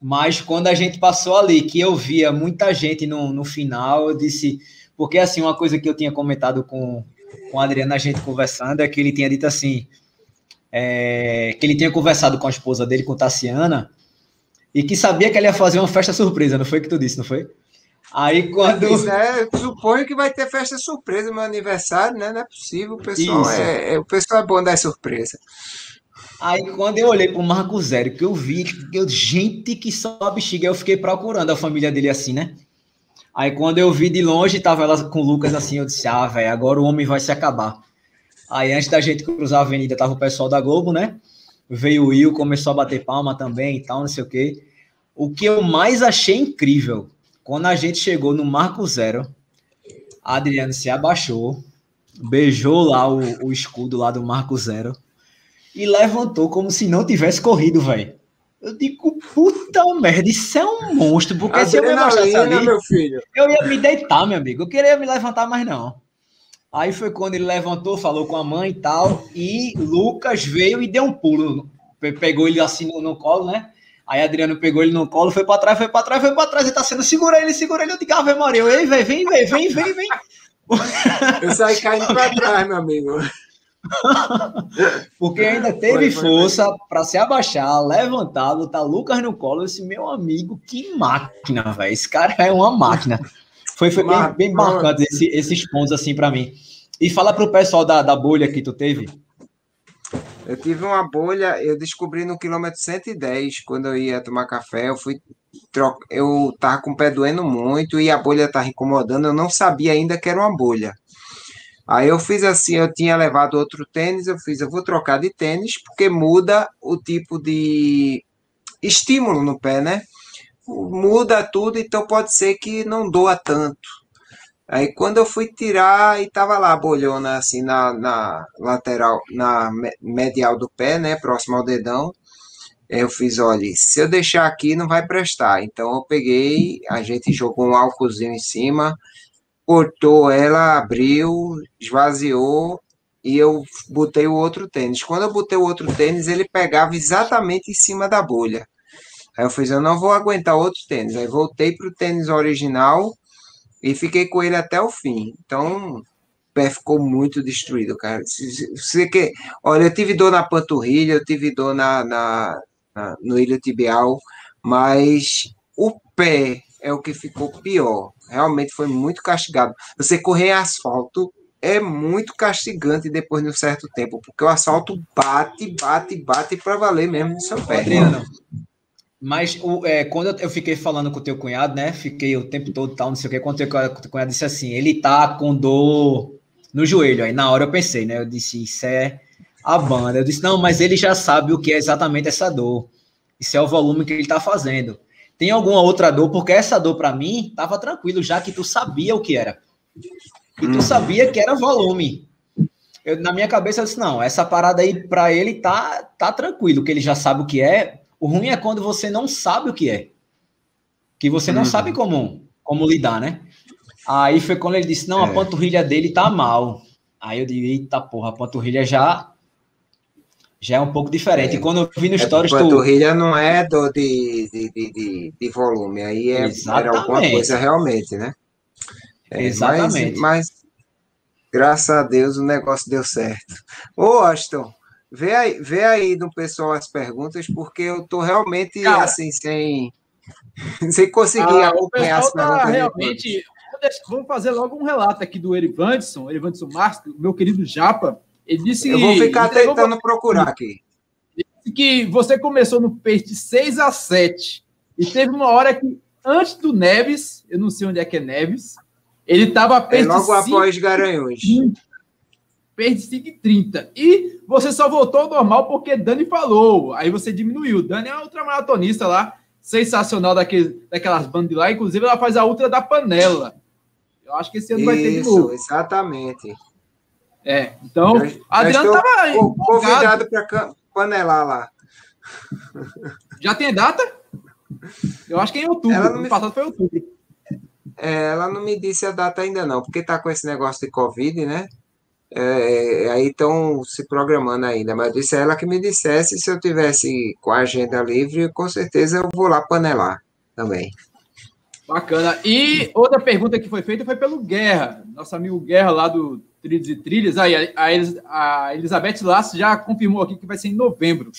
Mas quando a gente passou ali, que eu via muita gente no, no final, eu disse. Porque, assim, uma coisa que eu tinha comentado com, com o Adriano, a gente conversando, é que ele tinha dito assim: é, que ele tinha conversado com a esposa dele, com Tassiana, e que sabia que ele ia fazer uma festa surpresa, não foi que tu disse, não foi? Aí quando. É, suponho que vai ter festa surpresa no meu aniversário, né? Não é possível. O pessoal, é, é, o pessoal é bom dar surpresa. Aí quando eu olhei pro Marco Zero, que eu vi, que eu, gente que só a bexiga, eu fiquei procurando a família dele assim, né? Aí quando eu vi de longe, tava ela com o Lucas assim, eu disse, ah, velho, agora o homem vai se acabar. Aí antes da gente cruzar a avenida, tava o pessoal da Globo, né? Veio o Will, começou a bater palma também e tal, não sei o quê. O que eu mais achei incrível, quando a gente chegou no Marco Zero, a Adriana se abaixou, beijou lá o, o escudo lá do Marco Zero e levantou como se não tivesse corrido, velho. Eu digo, puta merda, isso é um monstro, porque se eu me abaixasse ali, meu filho. eu ia me deitar, meu amigo. Eu queria me levantar, mas não. Aí foi quando ele levantou, falou com a mãe e tal, e Lucas veio e deu um pulo. Pegou ele assim no, no colo, né? Aí Adriano pegou ele no colo, foi para trás, foi para trás, foi para trás, ele tá sendo, segura ele, segura ele, eu digo, Ave Maria, ei, vem, vem, vem, vem, vem, vem. Eu saí caindo para trás, meu amigo. Porque ainda teve foi, foi, força para se abaixar, levantar, botar Lucas no colo. Esse meu amigo, que máquina, velho. Esse cara é uma máquina. Foi, foi bem, bem marcante esse, esses pontos assim para mim. E fala para o pessoal da, da bolha que tu teve. Eu tive uma bolha, eu descobri no quilômetro 110, quando eu ia tomar café, eu fui troca, eu tava com o pé doendo muito e a bolha tava incomodando, eu não sabia ainda que era uma bolha. Aí eu fiz assim, eu tinha levado outro tênis, eu fiz, eu vou trocar de tênis, porque muda o tipo de estímulo no pé, né? Muda tudo, então pode ser que não doa tanto. Aí quando eu fui tirar, e tava lá a bolhona assim na, na lateral, na medial do pé, né? Próximo ao dedão. Eu fiz, olha, se eu deixar aqui não vai prestar. Então eu peguei, a gente jogou um álcoolzinho em cima, cortou ela, abriu, esvaziou e eu botei o outro tênis. Quando eu botei o outro tênis, ele pegava exatamente em cima da bolha. Aí eu fiz, eu não vou aguentar outro tênis. Aí voltei para o tênis original e fiquei com ele até o fim. Então, o pé ficou muito destruído, cara. Você que, olha, eu tive dor na panturrilha, eu tive dor na, na, na no ilho tibial, mas o pé é o que ficou pior. Realmente foi muito castigado. Você correr asfalto é muito castigante depois de um certo tempo, porque o asfalto bate, bate, bate para valer mesmo no seu pé. Adriano, mas o, é, quando eu fiquei falando com o teu cunhado, né? Fiquei o tempo todo tal, não sei o que. Quando o teu cunhado disse assim, ele tá com dor no joelho. Aí na hora eu pensei, né? Eu disse, isso é a banda. Eu disse, não, mas ele já sabe o que é exatamente essa dor. Isso é o volume que ele tá fazendo. Tem alguma outra dor? Porque essa dor para mim tava tranquilo, já que tu sabia o que era. E tu sabia que era volume. Eu, na minha cabeça eu disse, não, essa parada aí para ele tá, tá tranquilo, que ele já sabe o que é. O ruim é quando você não sabe o que é. Que você não uhum. sabe como, como lidar, né? Aí foi quando ele disse, não, a é. panturrilha dele tá mal. Aí eu digo, eita porra, a panturrilha já já é um pouco diferente. É. Quando eu vi no é, Stories... A panturrilha tu... não é do, de, de, de, de, volume, aí é, era alguma coisa realmente, né? É, Exatamente. Mas, mas, graças a Deus, o negócio deu certo. Ô, Aston, vê aí, vê aí no pessoal as perguntas, porque eu tô realmente, Cara, assim, sem, sem conseguir ah, acompanhar as perguntas. Tá realmente... Vamos fazer logo um relato aqui do Erivanson, Erivanson Marques, meu querido Japa, ele disse Eu vou ficar tentando procurar aqui. Disse que você começou no pace de 6 a 7 e teve uma hora que, antes do Neves, eu não sei onde é que é Neves, ele estava pace é logo após Garanhuns. Pace 5 e 30. E você só voltou ao normal porque Dani falou. Aí você diminuiu. Dani é uma ultramaratonista lá, sensacional daquele, daquelas bandas lá. Inclusive, ela faz a ultra da panela. Eu acho que esse ano Isso, vai ter de novo. Exatamente. É, então, já, Adriano estava convidado para panelar lá. Já tem data? Eu acho que é em outubro. Ela não me... passado foi outubro. É, ela não me disse a data ainda não, porque tá com esse negócio de Covid, né? É, é aí estão se programando ainda, mas eu disse a ela que me dissesse se eu tivesse com a agenda livre, com certeza eu vou lá panelar também. Bacana. E outra pergunta que foi feita foi pelo Guerra, nosso amigo Guerra lá do Trilhos e Trilhas. Aí a, a, Elizabeth Lasso já confirmou aqui que vai ser em novembro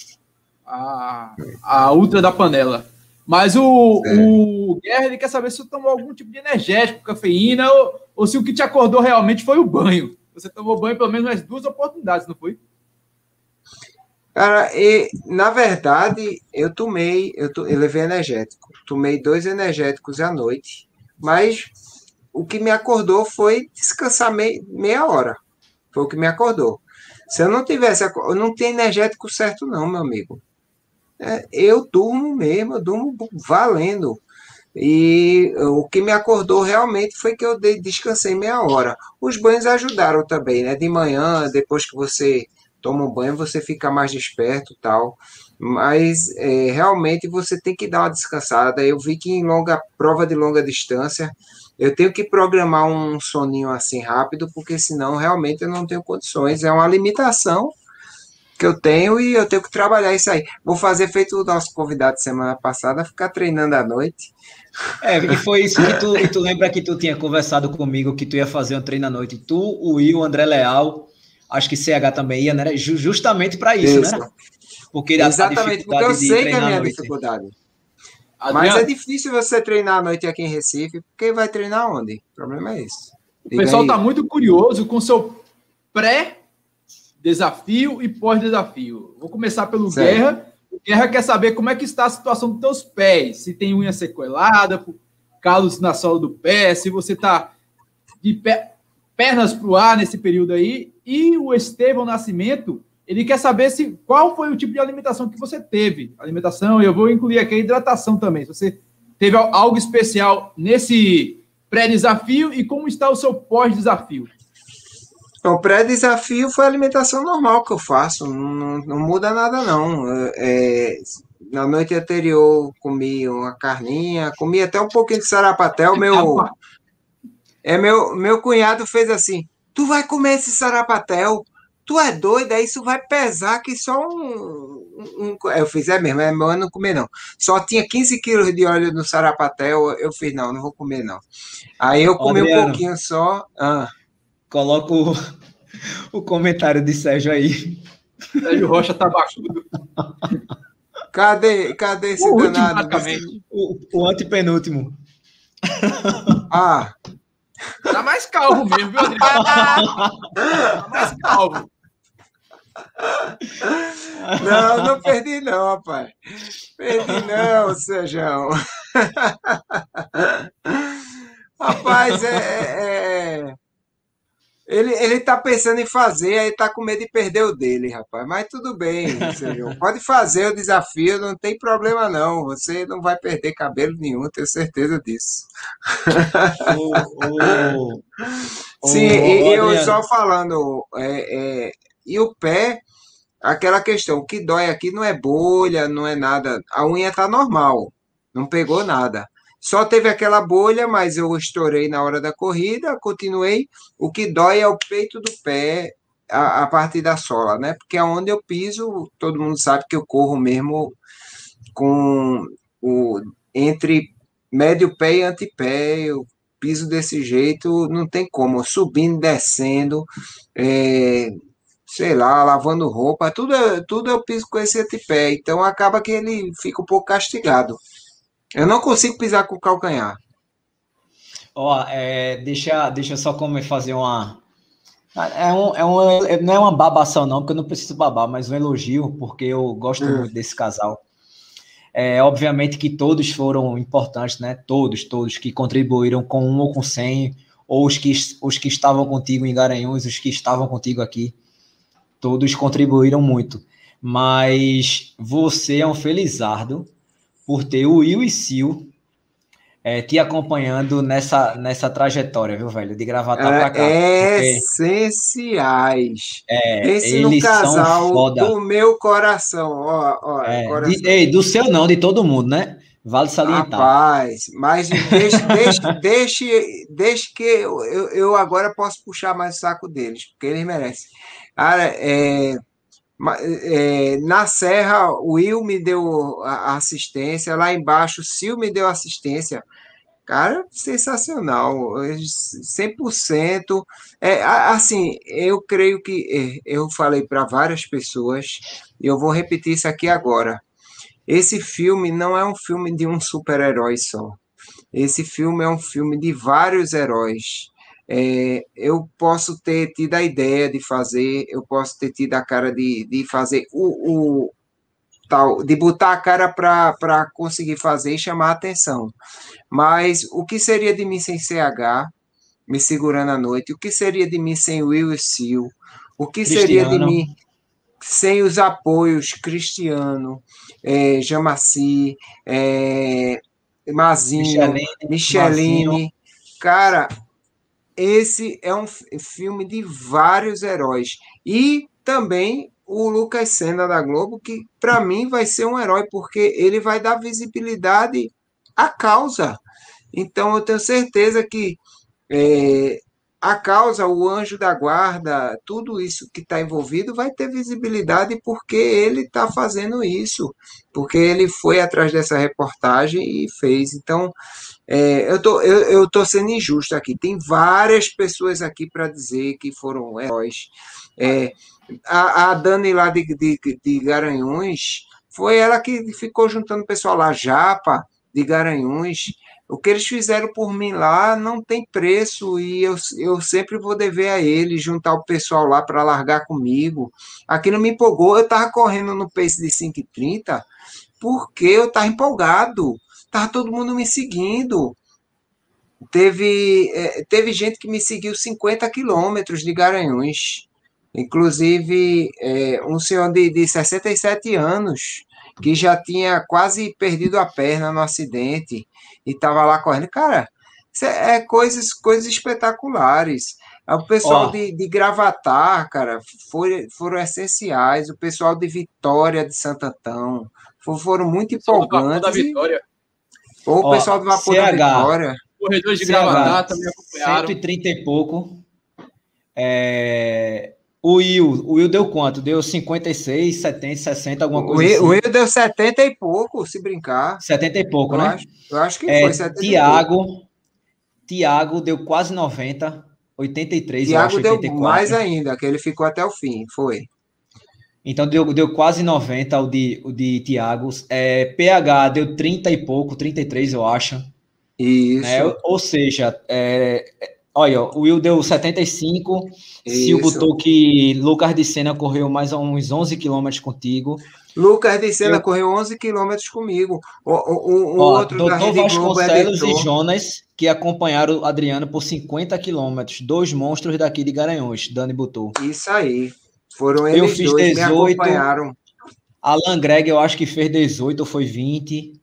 a, a Ultra da Panela. Mas o, é. o Guerra ele quer saber se você tomou algum tipo de energético, cafeína, ou, ou se o que te acordou realmente foi o banho. Você tomou banho pelo menos umas duas oportunidades, não foi? Cara, e, na verdade, eu tomei, eu, to, eu levei energético. Tomei dois energéticos à noite, mas o que me acordou foi descansar mei, meia hora. Foi o que me acordou. Se eu não tivesse, eu não tenho energético certo, não, meu amigo. É, eu durmo mesmo, eu durmo valendo. E o que me acordou realmente foi que eu descansei meia hora. Os banhos ajudaram também, né? De manhã, depois que você toma um banho, você fica mais desperto tal. Mas é, realmente você tem que dar uma descansada. Eu vi que em longa prova de longa distância eu tenho que programar um soninho assim rápido, porque senão realmente eu não tenho condições. É uma limitação que eu tenho e eu tenho que trabalhar isso aí. Vou fazer feito o nosso convidado semana passada, ficar treinando à noite. É, e foi isso que tu, e tu lembra que tu tinha conversado comigo que tu ia fazer um treino à noite. Tu, o Will, o André Leal, acho que CH também ia, né? Justamente para isso, isso, né? Porque Exatamente, porque eu sei que é a minha dificuldade. Adriano, Mas é difícil você treinar à noite aqui em Recife, porque vai treinar onde? O problema é esse. Diga o pessoal está muito curioso com seu pré-desafio e pós-desafio. Vou começar pelo certo. Guerra. O Guerra quer saber como é que está a situação dos teus pés. Se tem unha sequelada, calos na sola do pé, se você está de pé pernas para o ar nesse período aí. E o Estevão Nascimento, ele quer saber se qual foi o tipo de alimentação que você teve. Alimentação, eu vou incluir aqui a hidratação também. Se você teve algo especial nesse pré-desafio e como está o seu pós-desafio. O pré-desafio foi a alimentação normal que eu faço, não, não muda nada não. É, na noite anterior comi uma carninha, comi até um pouquinho de sarapatel. Meu, é meu, meu cunhado fez assim: tu vai comer esse sarapatel? Tu é doido? Aí isso vai pesar que só um. um, um eu fiz, é mesmo, é meu, eu não comer não. Só tinha 15 quilos de óleo no sarapatel, eu fiz, não, não vou comer não. Aí eu comi Adriano, um pouquinho só. Ah. Coloca o, o comentário de Sérgio aí. Sérgio Rocha tá baixudo. Cadê, cadê esse o danado? Último, o, o antepenúltimo. Ah. Tá mais calmo mesmo, viu, Adriano? tá mais calmo. Não, não perdi não, rapaz. Perdi não, Sejão. Rapaz, é, é, é ele, ele tá pensando em fazer, aí tá com medo de perder o dele, rapaz. Mas tudo bem. Pode fazer o desafio, não tem problema não. Você não vai perder cabelo nenhum, tenho certeza disso. O, o, Sim, o, e eu só falando, é, é, e o pé, aquela questão, o que dói aqui não é bolha, não é nada. A unha tá normal, não pegou nada. Só teve aquela bolha, mas eu estourei na hora da corrida, continuei. O que dói é o peito do pé, a, a partir da sola, né? Porque aonde eu piso, todo mundo sabe que eu corro mesmo com o entre médio pé e antepé, eu piso desse jeito, não tem como, subindo, descendo, é, sei lá, lavando roupa, tudo, tudo eu piso com esse antepé, então acaba que ele fica um pouco castigado. Eu não consigo pisar com o calcanhar. Ó, é, deixa, deixa só como fazer uma. É um, é um, é, não é uma babação, não, porque eu não preciso babar, mas um elogio, porque eu gosto hum. muito desse casal. É, obviamente que todos foram importantes, né? Todos, todos que contribuíram com um ou com cem, ou os que, os que estavam contigo em Garanhuns, os que estavam contigo aqui, todos contribuíram muito. Mas você é um felizardo por ter o Will e Sil é, te acompanhando nessa, nessa trajetória, viu, velho? De gravar é, pra cá. Essenciais. É, Esse no casal do meu coração. Ó, ó, é, coração. De, ei, do seu não, de todo mundo, né? Vale salientar. Rapaz, mas deixe, deixe, deixe, deixe que eu, eu agora posso puxar mais o saco deles, porque eles merecem. Cara, é, é, na Serra, o Will me deu assistência, lá embaixo, o Sil me deu assistência. Cara, sensacional, 100%. É, assim, eu creio que é, eu falei para várias pessoas, e eu vou repetir isso aqui agora. Esse filme não é um filme de um super-herói só. Esse filme é um filme de vários heróis. É, eu posso ter tido a ideia de fazer, eu posso ter tido a cara de, de fazer o, o tal, de botar a cara para conseguir fazer e chamar a atenção. Mas o que seria de mim sem CH, me segurando à noite? O que seria de mim sem Will e Sil? O que Cristiano. seria de mim sem os apoios Cristiano, é, Jamaci, é, Mazinho, Micheline, Micheline. Cara, esse é um filme de vários heróis. E também o Lucas Senna da Globo, que para mim vai ser um herói, porque ele vai dar visibilidade à causa. Então eu tenho certeza que é, a causa, o anjo da guarda, tudo isso que está envolvido vai ter visibilidade porque ele está fazendo isso, porque ele foi atrás dessa reportagem e fez. Então, é, eu, tô, eu, tô sendo injusto aqui. Tem várias pessoas aqui para dizer que foram heróis. É, a, a Dani lá de, de, de Garanhuns foi ela que ficou juntando o pessoal lá, Japa, de Garanhuns. O que eles fizeram por mim lá não tem preço e eu, eu sempre vou dever a eles, juntar o pessoal lá para largar comigo. Aquilo me empolgou, eu estava correndo no pace de 5,30 porque eu estava empolgado. Tava todo mundo me seguindo. teve, é, teve gente que me seguiu 50 quilômetros de Garanhuns. Inclusive, é, um senhor de, de 67 anos, que já tinha quase perdido a perna no acidente e estava lá correndo. Cara, é coisas, coisas espetaculares. O pessoal oh. de, de Gravatar, cara, foi, foram essenciais. O pessoal de Vitória, de Santo Antão, foram muito empolgantes. Da Vitória. Ou o pessoal do Vapor CH, da Vitória. Corredores de CH, Gravatar também acompanharam. 130 e pouco. É, o Will, o Will deu quanto? Deu 56, 70, 60, alguma coisa o Will, assim. O Will deu 70 e pouco, se brincar. 70 e pouco, eu né? Acho, eu acho que é, foi 70 Tiago, Tiago deu quase 90, 83, Tiago deu 84. mais ainda, que ele ficou até o fim, foi. Então deu, deu quase 90 o de, o de Tiago. É, PH deu 30 e pouco, 33, eu acho. Isso. Né? Ou seja, é, olha, o Will deu 75. Isso. Sil botou que Lucas de Sena correu mais uns 11 quilômetros contigo. Lucas de Sena eu... correu 11 quilômetros comigo. O, o, o Ó, outro Doutor da Rede Vasconcelos e Jonas, que acompanharam o Adriano por 50 quilômetros. Dois monstros daqui de Garanhuns, Dani botou. Isso aí. Foram eles eu fiz dois 18, me acompanharam. Alan Greg, eu acho que fez 18 ou foi 20.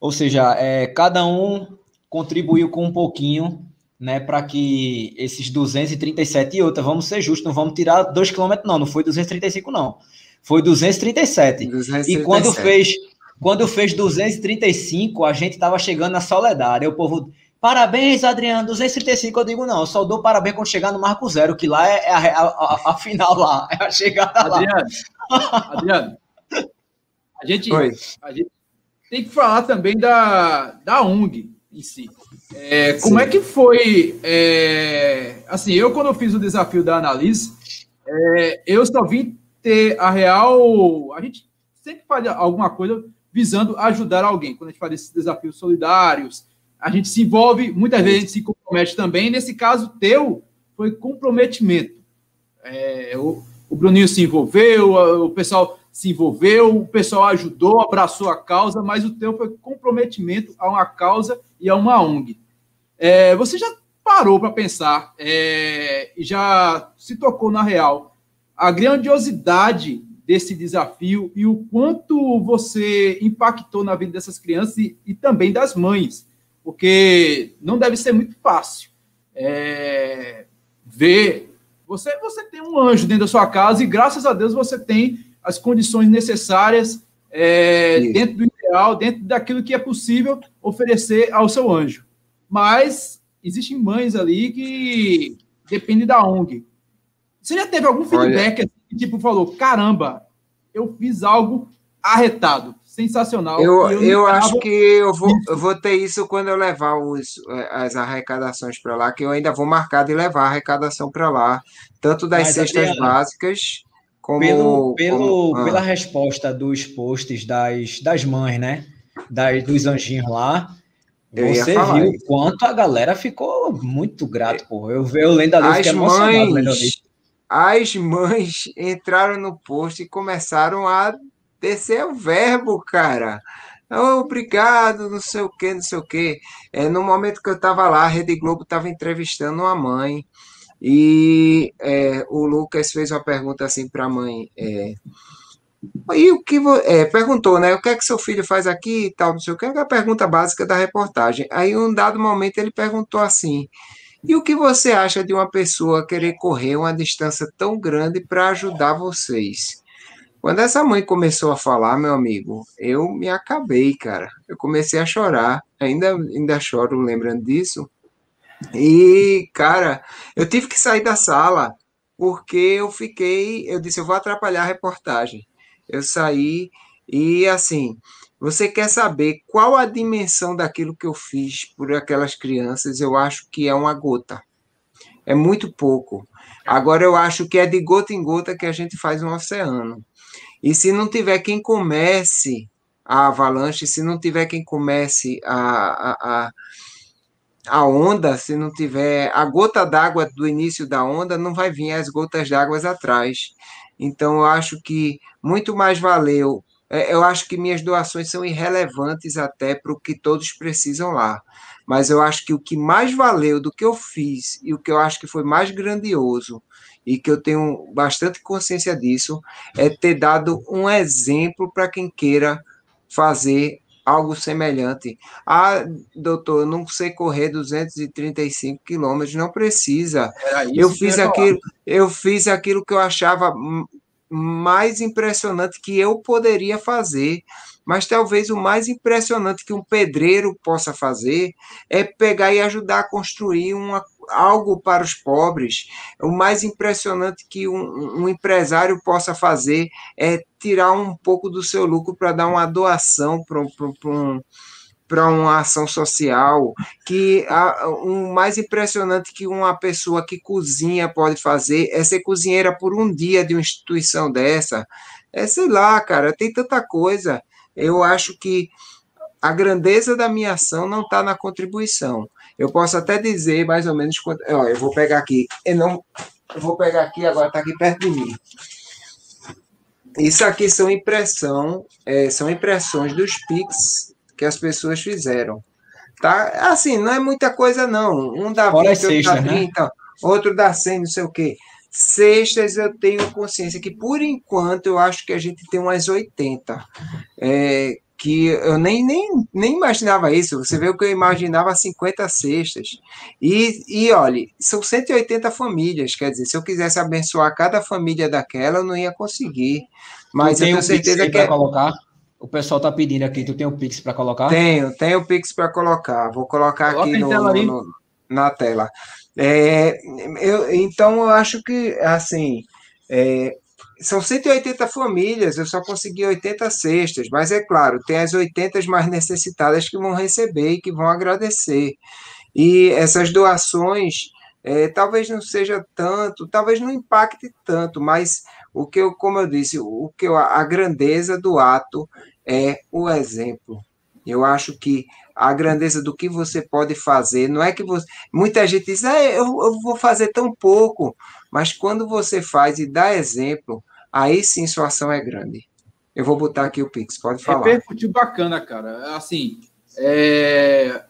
Ou seja, é, cada um contribuiu com um pouquinho, né, para que esses 237 e outra, vamos ser justos, não vamos tirar 2 km não, não foi 235 não. Foi 237. 237. E quando fez, quando fez 235, a gente estava chegando na Soledade. Aí o povo, parabéns, Adriano, 235. Eu digo, não, eu só dou parabéns quando chegar no Marco Zero, que lá é a, a, a, a final lá, é a chegada Adriano, lá. Adriano, a gente, a gente tem que falar também da, da UNG em si. É, como é que foi? É, assim, eu quando eu fiz o desafio da análise, é, eu só vim ter a real. A gente sempre faz alguma coisa visando ajudar alguém. Quando a gente faz esses desafios solidários, a gente se envolve, muitas vezes a gente se compromete também. Nesse caso teu, foi comprometimento. É, o, o Bruninho se envolveu, o pessoal se envolveu, o pessoal ajudou, abraçou a causa, mas o teu foi comprometimento a uma causa e a uma ONG. É, você já parou para pensar é, e já se tocou na real a grandiosidade desse desafio e o quanto você impactou na vida dessas crianças e, e também das mães, porque não deve ser muito fácil é, ver. Você, você tem um anjo dentro da sua casa e graças a Deus você tem as condições necessárias é, dentro do ideal, dentro daquilo que é possível oferecer ao seu anjo. Mas existem mães ali que dependem da ONG. Você já teve algum feedback assim, que tipo falou, caramba, eu fiz algo arretado, sensacional. Eu, eu, eu acho que eu vou, eu vou ter isso quando eu levar os, as arrecadações para lá, que eu ainda vou marcar de levar a arrecadação para lá, tanto das Mas, cestas Adriana, básicas como, pelo, pelo como, ah. pela resposta dos posts das, das mães, né? Das, dos anjinhos lá. Eu você viu isso. quanto a galera ficou muito grato, pô. Eu, eu lendo ali, fiquei emocionado lendo as mães entraram no post e começaram a descer o verbo, cara. Obrigado, não sei o que, não sei o que. É, no momento que eu estava lá, a Rede Globo estava entrevistando uma mãe e é, o Lucas fez uma pergunta assim para a mãe. É, e o que é, perguntou, né? O que é que seu filho faz aqui e tal, não sei o que, é a pergunta básica da reportagem. Aí, um dado momento, ele perguntou assim: e o que você acha de uma pessoa querer correr uma distância tão grande para ajudar vocês? Quando essa mãe começou a falar, meu amigo, eu me acabei, cara. Eu comecei a chorar. Ainda, ainda choro lembrando disso. E, cara, eu tive que sair da sala porque eu fiquei. Eu disse, eu vou atrapalhar a reportagem. Eu saí e, assim, você quer saber qual a dimensão daquilo que eu fiz por aquelas crianças? Eu acho que é uma gota. É muito pouco. Agora eu acho que é de gota em gota que a gente faz um oceano. E se não tiver quem comece a avalanche, se não tiver quem comece a, a, a, onda, se não tiver a gota d'água do início da onda, não vai vir as gotas d'água atrás. Então eu acho que muito mais valeu é, eu acho que minhas doações são irrelevantes até para o que todos precisam lá. mas eu acho que o que mais valeu do que eu fiz e o que eu acho que foi mais grandioso e que eu tenho bastante consciência disso é ter dado um exemplo para quem queira fazer algo semelhante. Ah, doutor, eu não sei correr 235 quilômetros, não precisa. Eu fiz aquilo, eu fiz aquilo que eu achava mais impressionante que eu poderia fazer. Mas talvez o mais impressionante que um pedreiro possa fazer é pegar e ajudar a construir uma, algo para os pobres. O mais impressionante que um, um empresário possa fazer é tirar um pouco do seu lucro para dar uma doação para um, para uma ação social, que a, o mais impressionante que uma pessoa que cozinha pode fazer é ser cozinheira por um dia de uma instituição dessa. É, sei lá, cara, tem tanta coisa. Eu acho que a grandeza da minha ação não está na contribuição. Eu posso até dizer mais ou menos quanto. Ó, eu vou pegar aqui. Eu não. Eu vou pegar aqui, agora está aqui perto de mim. Isso aqui são impressão, é, são impressões dos Pix que as pessoas fizeram. Tá? Assim, não é muita coisa, não. Um dá 20, outro dá 30, né? outro dá 100, não sei o quê. Sextas eu tenho consciência que, por enquanto, eu acho que a gente tem umas 80. É, que eu nem, nem, nem imaginava isso. Você vê o que eu imaginava 50 cestas. E, e olhe, são 180 famílias. Quer dizer, se eu quisesse abençoar cada família daquela, eu não ia conseguir. Mas eu tenho certeza que. É... colocar? O pessoal tá pedindo aqui, tu tem o Pix para colocar? Tenho, tenho o Pix para colocar. Vou colocar Coloca aqui no, tela no, na tela. É, eu, então, eu acho que, assim, é, são 180 famílias, eu só consegui 80 cestas, mas é claro, tem as 80 mais necessitadas que vão receber e que vão agradecer. E essas doações, é, talvez não seja tanto, talvez não impacte tanto, mas o que eu, como eu disse, o que eu, a grandeza do ato é o exemplo. Eu acho que a grandeza do que você pode fazer, não é que você. Muita gente diz, ah, eu, eu vou fazer tão pouco, mas quando você faz e dá exemplo, aí sim sua ação é grande. Eu vou botar aqui o Pix, pode falar. Repercutiu bacana, cara. Assim, é...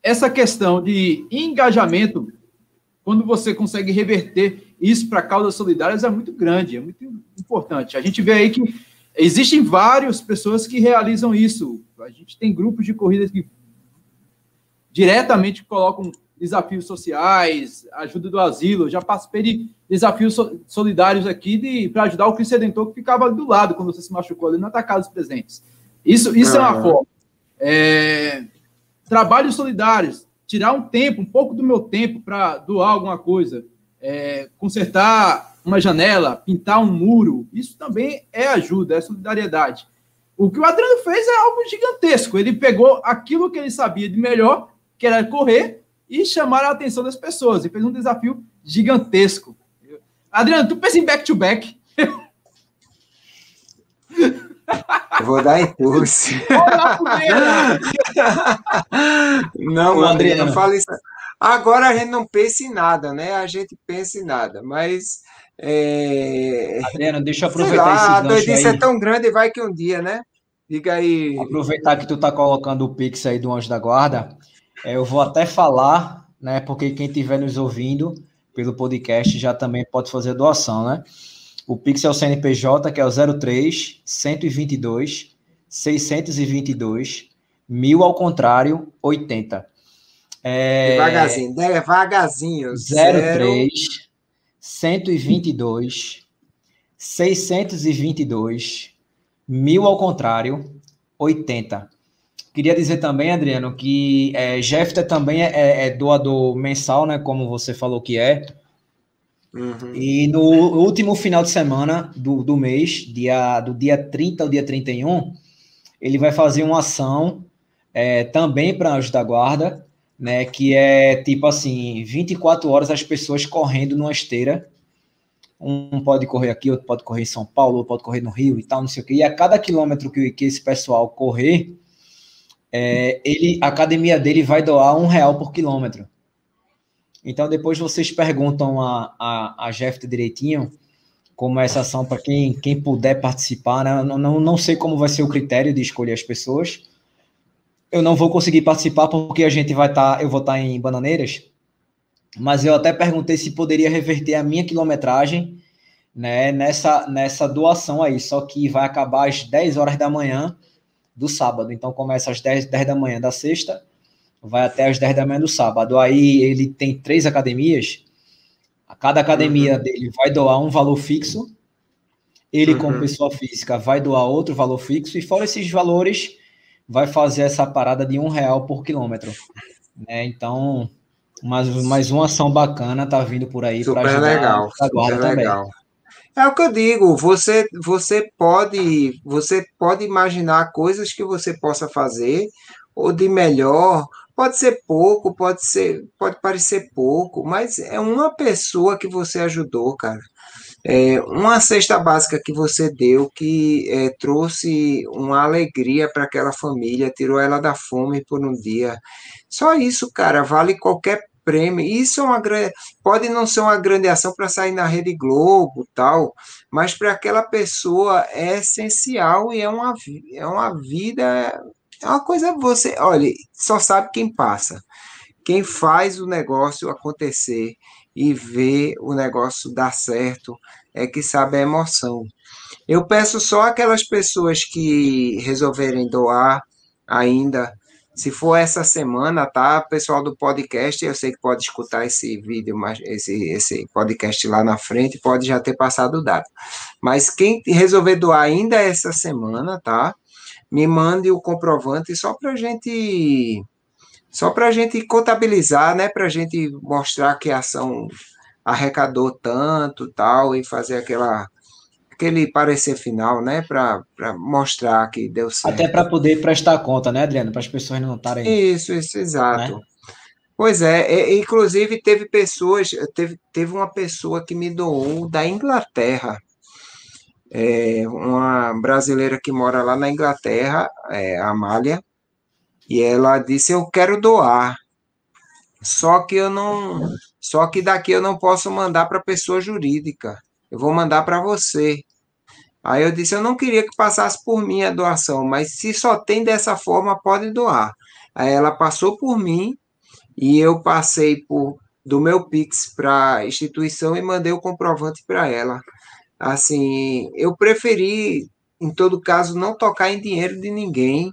essa questão de engajamento, quando você consegue reverter isso para causas solidárias é muito grande, é muito importante. A gente vê aí que existem várias pessoas que realizam isso. A gente tem grupos de corridas que diretamente colocam desafios sociais, ajuda do asilo. Já participei de desafios solidários aqui para ajudar o Cristo Redentor que ficava do lado quando você se machucou ali na atacado dos presentes. Isso, isso é uma forma. É, trabalhos solidários, tirar um tempo, um pouco do meu tempo para doar alguma coisa é, consertar uma janela, pintar um muro, isso também é ajuda, é solidariedade. O que o Adriano fez é algo gigantesco. Ele pegou aquilo que ele sabia de melhor, que era correr, e chamar a atenção das pessoas. E fez um desafio gigantesco. Adriano, tu pensa em back-to-back? -back? Vou dar impulso. não, Adriano, não fala isso. Agora a gente não pensa em nada, né? A gente pensa em nada, mas. É... Adriano, deixa eu aproveitar lá, esse A doidice é tão grande, vai que um dia, né? Diga aí. Aproveitar que tu tá colocando o Pix aí do Anjo da Guarda, é, eu vou até falar, né? Porque quem estiver nos ouvindo pelo podcast já também pode fazer doação, né? O Pix é o CNPJ, que é o 03 122 622 mil ao contrário 80. É... Devagarzinho, devagarzinho. 03 122 622 mil ao contrário 80. Queria dizer também, Adriano, que é, Jeffter também é, é, é, doador mensal, né? Como você falou que é. Uhum. E no último final de semana do, do mês, dia, do dia 30 ao dia 31, ele vai fazer uma ação é, também para Anjos da Guarda, né? Que é tipo assim, 24 horas as pessoas correndo numa esteira. Um pode correr aqui, outro pode correr em São Paulo, outro pode correr no Rio e tal, não sei o quê. E a cada quilômetro que, que esse pessoal correr, é, ele, a academia dele vai doar um real por quilômetro. Então depois vocês perguntam a, a, a Jeff direitinho como é essa ação para quem, quem puder participar. Né? Não, não, não sei como vai ser o critério de escolher as pessoas, eu não vou conseguir participar porque a gente vai estar, tá, eu vou estar tá em Bananeiras, mas eu até perguntei se poderia reverter a minha quilometragem né, nessa, nessa doação aí, só que vai acabar às 10 horas da manhã do sábado. Então começa às 10, 10 da manhã da sexta, vai até às 10 da manhã do sábado. Aí ele tem três academias, a cada academia uhum. dele vai doar um valor fixo, ele, uhum. como pessoa física, vai doar outro valor fixo, e fora esses valores, vai fazer essa parada de um real por quilômetro. Né? Então, mais, mais uma ação bacana tá vindo por aí para ajudar legal, a guarda também. Legal. É o que eu digo, você, você pode você pode imaginar coisas que você possa fazer ou de melhor, pode ser pouco, pode ser pode parecer pouco, mas é uma pessoa que você ajudou, cara. É uma cesta básica que você deu que é, trouxe uma alegria para aquela família, tirou ela da fome por um dia. Só isso, cara, vale qualquer prêmio. Isso é uma pode não ser uma grande ação para sair na Rede Globo, tal, mas para aquela pessoa é essencial e é uma, é uma vida, é uma coisa você, olha, só sabe quem passa. Quem faz o negócio acontecer e vê o negócio dar certo é que sabe a emoção. Eu peço só aquelas pessoas que resolverem doar ainda se for essa semana, tá? Pessoal do podcast, eu sei que pode escutar esse vídeo, mas esse, esse podcast lá na frente, pode já ter passado o dado. Mas quem resolver doar ainda essa semana, tá? Me mande o comprovante só para gente, só para gente contabilizar, né? Para gente mostrar que a ação arrecadou tanto, tal, e fazer aquela aquele parecer final, né, para mostrar que deu certo. Até para poder prestar conta, né, Adriano, para as pessoas não estarem. Isso, isso, exato. Né? Pois é, e, inclusive teve pessoas, teve, teve uma pessoa que me doou da Inglaterra, é, uma brasileira que mora lá na Inglaterra, é, a Amália, e ela disse: Eu quero doar, só que eu não, só que daqui eu não posso mandar para pessoa jurídica eu vou mandar para você. Aí eu disse, eu não queria que passasse por mim a doação, mas se só tem dessa forma, pode doar. Aí ela passou por mim e eu passei por do meu Pix para a instituição e mandei o comprovante para ela. Assim, eu preferi, em todo caso, não tocar em dinheiro de ninguém,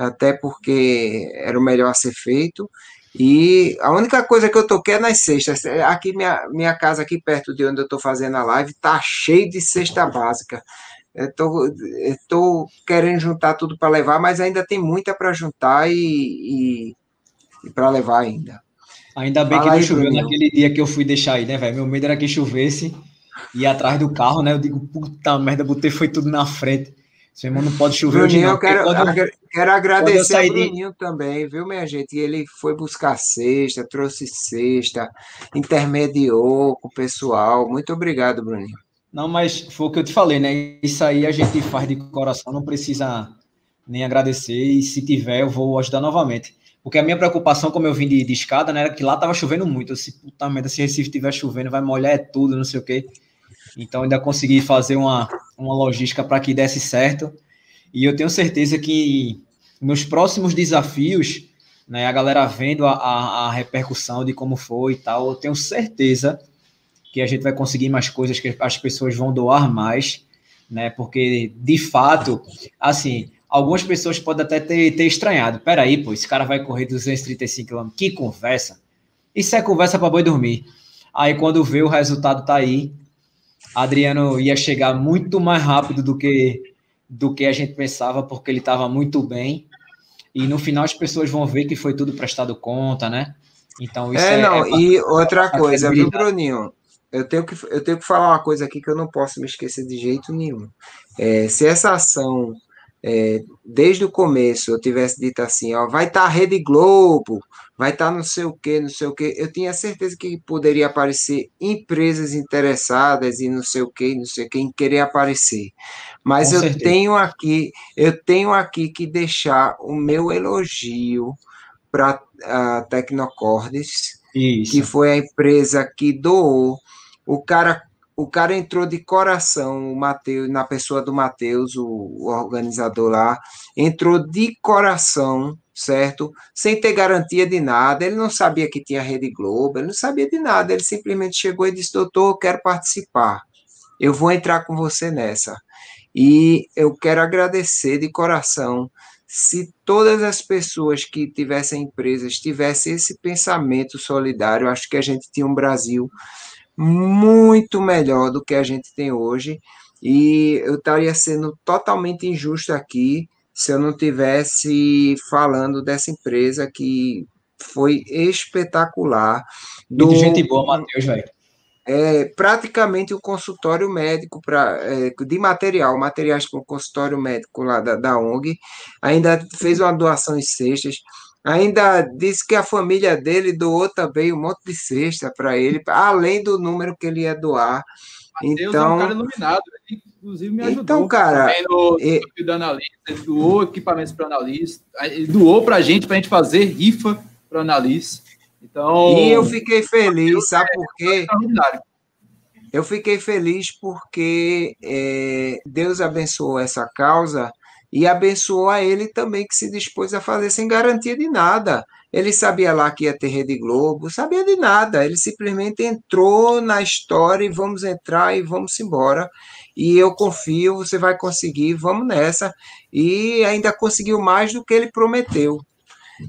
até porque era o melhor a ser feito. E a única coisa que eu toquei é nas cestas. Aqui, minha, minha casa, aqui perto de onde eu estou fazendo a live, tá cheio de cesta básica. Tô querendo juntar tudo para levar, mas ainda tem muita para juntar e, e, e para levar ainda. Ainda bem Fala que não choveu naquele dia que eu fui deixar aí, né, velho? Meu medo era que chovesse e atrás do carro, né? Eu digo, puta merda, botei foi tudo na frente. Seu irmão não pode chover Bruninho. Eu quero, quando, quero agradecer ao Bruninho de... também, viu, minha gente? Ele foi buscar cesta, trouxe cesta, intermediou com o pessoal. Muito obrigado, Bruninho. Não, mas foi o que eu te falei, né? Isso aí a gente faz de coração, não precisa nem agradecer. E se tiver, eu vou ajudar novamente. Porque a minha preocupação, como eu vim de, de escada, né, era que lá tava chovendo muito. Eu disse, puta merda, se Recife estiver chovendo, vai molhar é tudo, não sei o quê. Então, ainda consegui fazer uma, uma logística para que desse certo. E eu tenho certeza que nos próximos desafios, né, a galera vendo a, a, a repercussão de como foi e tal, eu tenho certeza que a gente vai conseguir mais coisas, que as pessoas vão doar mais, né? Porque, de fato, assim, algumas pessoas podem até ter, ter estranhado. Peraí, pô, esse cara vai correr 235 km. Que conversa! Isso é conversa para boi dormir. Aí, quando vê o resultado tá aí, Adriano ia chegar muito mais rápido do que do que a gente pensava, porque ele estava muito bem. E no final as pessoas vão ver que foi tudo prestado conta, né? Então isso é, é não. É e outra coisa, viu, Bruninho? Eu tenho que eu tenho que falar uma coisa aqui que eu não posso me esquecer de jeito nenhum. É, se essa ação é, desde o começo eu tivesse dito assim, ó, vai estar tá Rede Globo, vai estar tá não sei o que, não sei o que, eu tinha certeza que poderia aparecer empresas interessadas e não sei o que, não sei o que, em querer aparecer. Mas Com eu certeza. tenho aqui, eu tenho aqui que deixar o meu elogio para a Tecnocordes, Isso. que foi a empresa que doou. O cara o cara entrou de coração, o Mateus, na pessoa do Matheus, o, organizador lá, entrou de coração, certo? Sem ter garantia de nada, ele não sabia que tinha Rede Globo, ele não sabia de nada, ele simplesmente chegou e disse, doutor, eu quero participar, eu vou entrar com você nessa. E eu quero agradecer de coração se todas as pessoas que tivessem empresas tivessem esse pensamento solidário, acho que a gente tinha um Brasil muito melhor do que a gente tem hoje. E eu estaria sendo totalmente injusto aqui se eu não tivesse falando dessa empresa que foi espetacular. Do, Muito gente boa, Matheus, velho é, praticamente o consultório médico pra, é, de material, materiais para o consultório médico lá da, da ONG, ainda fez uma doação em cestas, ainda disse que a família dele doou também um monte de cesta para ele, além do número que ele ia doar. Mateus então, é um então cara iluminado, ele inclusive me ajudou. Então, cara, no, e... do analista, ele doou equipamentos para analista, ele doou para a gente, para a gente fazer rifa para analista. Então, e eu fiquei feliz, sabe por quê? Eu fiquei feliz porque é, Deus abençoou essa causa e abençoou a ele também, que se dispôs a fazer sem garantia de nada. Ele sabia lá que ia ter Rede Globo, sabia de nada. Ele simplesmente entrou na história e vamos entrar e vamos embora. E eu confio, você vai conseguir, vamos nessa. E ainda conseguiu mais do que ele prometeu.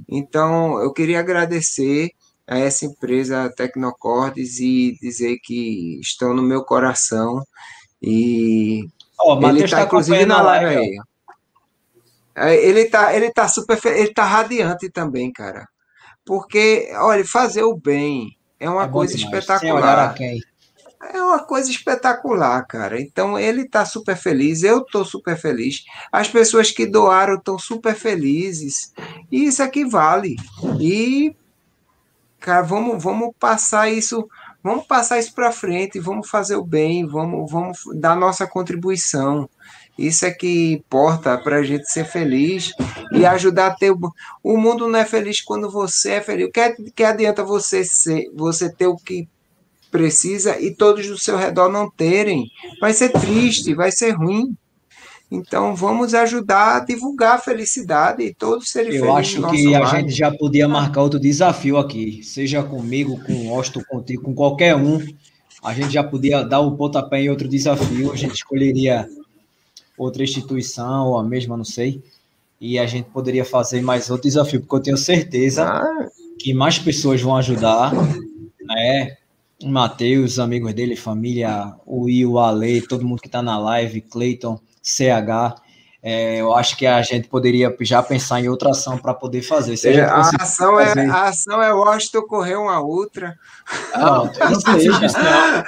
Então, eu queria agradecer a essa empresa Tecnocordes e dizer que estão no meu coração. E oh, ele está, tá inclusive, na live aí. É, ele está ele tá super ele tá radiante também, cara. Porque, olha, fazer o bem é uma é coisa espetacular. É uma coisa espetacular, cara. Então ele está super feliz, eu estou super feliz. As pessoas que doaram estão super felizes. E isso aqui vale. E cara, vamos, vamos passar isso, vamos passar isso para frente, vamos fazer o bem, vamos, vamos dar nossa contribuição. Isso é que importa para a gente ser feliz e ajudar a ter. O mundo não é feliz quando você é feliz. O que, que adianta você ser, você ter o que precisa e todos do seu redor não terem? Vai ser triste, vai ser ruim. Então, vamos ajudar a divulgar a felicidade e todos serem Eu felizes. Eu acho que a gente já podia marcar outro desafio aqui, seja comigo, com o Austin, contigo, com qualquer um. A gente já podia dar o pontapé em outro desafio. A gente escolheria outra instituição ou a mesma, não sei. E a gente poderia fazer mais outro desafio, porque eu tenho certeza ah. que mais pessoas vão ajudar, né? O Matheus, amigos dele, família, o Will, o Ale, todo mundo que está na live, Cleiton CH. É, eu acho que a gente poderia já pensar em outra ação para poder fazer. A, a, ação é, fazer... é, a ação é Washington correr uma outra. Não, que seja,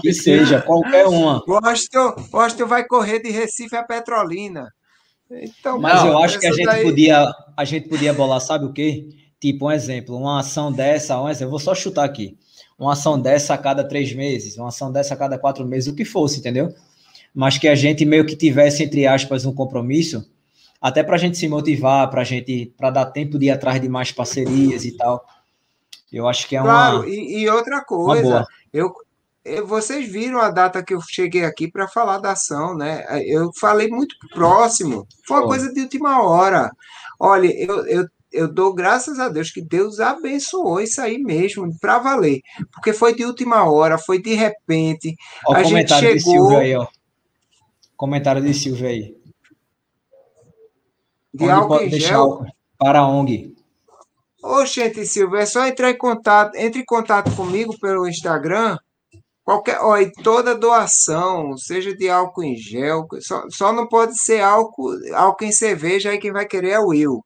que seja, qualquer uma. Washington, Washington vai correr de Recife a Petrolina. Então, Mas não, eu acho que a gente, daí... podia, a gente podia bolar, sabe o quê? Tipo, um exemplo, uma ação dessa, um exemplo, eu vou só chutar aqui. Uma ação dessa a cada três meses, uma ação dessa a cada quatro meses, o que fosse, entendeu? Mas que a gente meio que tivesse, entre aspas, um compromisso, até para a gente se motivar, para a gente, para dar tempo de ir atrás de mais parcerias e tal. Eu acho que é uma. Claro, e, e outra coisa, eu, eu, vocês viram a data que eu cheguei aqui para falar da ação, né? Eu falei muito próximo, foi uma coisa de última hora. Olha, eu, eu, eu dou graças a Deus que Deus abençoou isso aí mesmo, para valer, porque foi de última hora, foi de repente. Ó, a gente chegou. Aí, ó. Comentário de Silvio aí. De Onde álcool em gel? Para a ONG. Oxente, Silvio, é só entrar em contato, entre em contato comigo pelo Instagram. Qualquer, ó, e toda doação, seja de álcool em gel, só, só não pode ser álcool, álcool em cerveja, aí quem vai querer é o Will.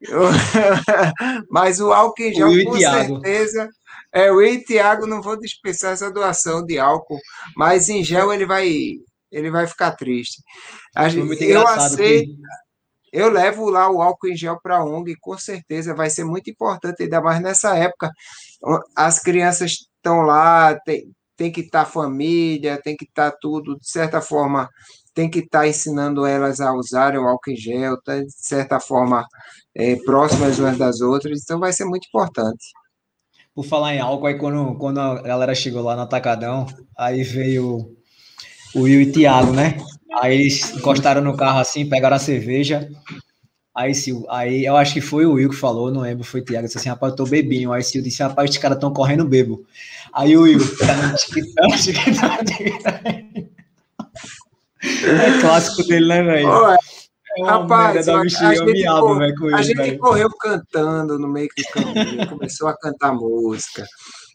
Mas o álcool em gel, com certeza. É, o Will e Thiago não vão dispensar essa doação de álcool, mas em gel ele vai ele vai ficar triste. A gente, eu aceito. Que... Eu levo lá o álcool em gel para a ONG, com certeza vai ser muito importante, ainda mais nessa época. As crianças estão lá, tem, tem que estar tá família, tem que estar tá tudo, de certa forma, tem que estar tá ensinando elas a usarem o álcool em gel, tá, de certa forma, é, próximas umas das outras, então vai ser muito importante. por falar em álcool, aí quando, quando a galera chegou lá no Atacadão, aí veio o Will e o Thiago, né? Aí eles encostaram no carro assim, pegaram a cerveja. Aí, Sil, aí eu acho que foi o Will que falou, não lembro, foi o Thiago, disse assim, rapaz, eu tô bebinho. Aí Sil disse, rapaz, os caras estão correndo bebo. Aí o Will, é clássico dele, né, velho? É Rapaz, a, gente, correu, a gente correu cantando no meio do caminho, começou a cantar música.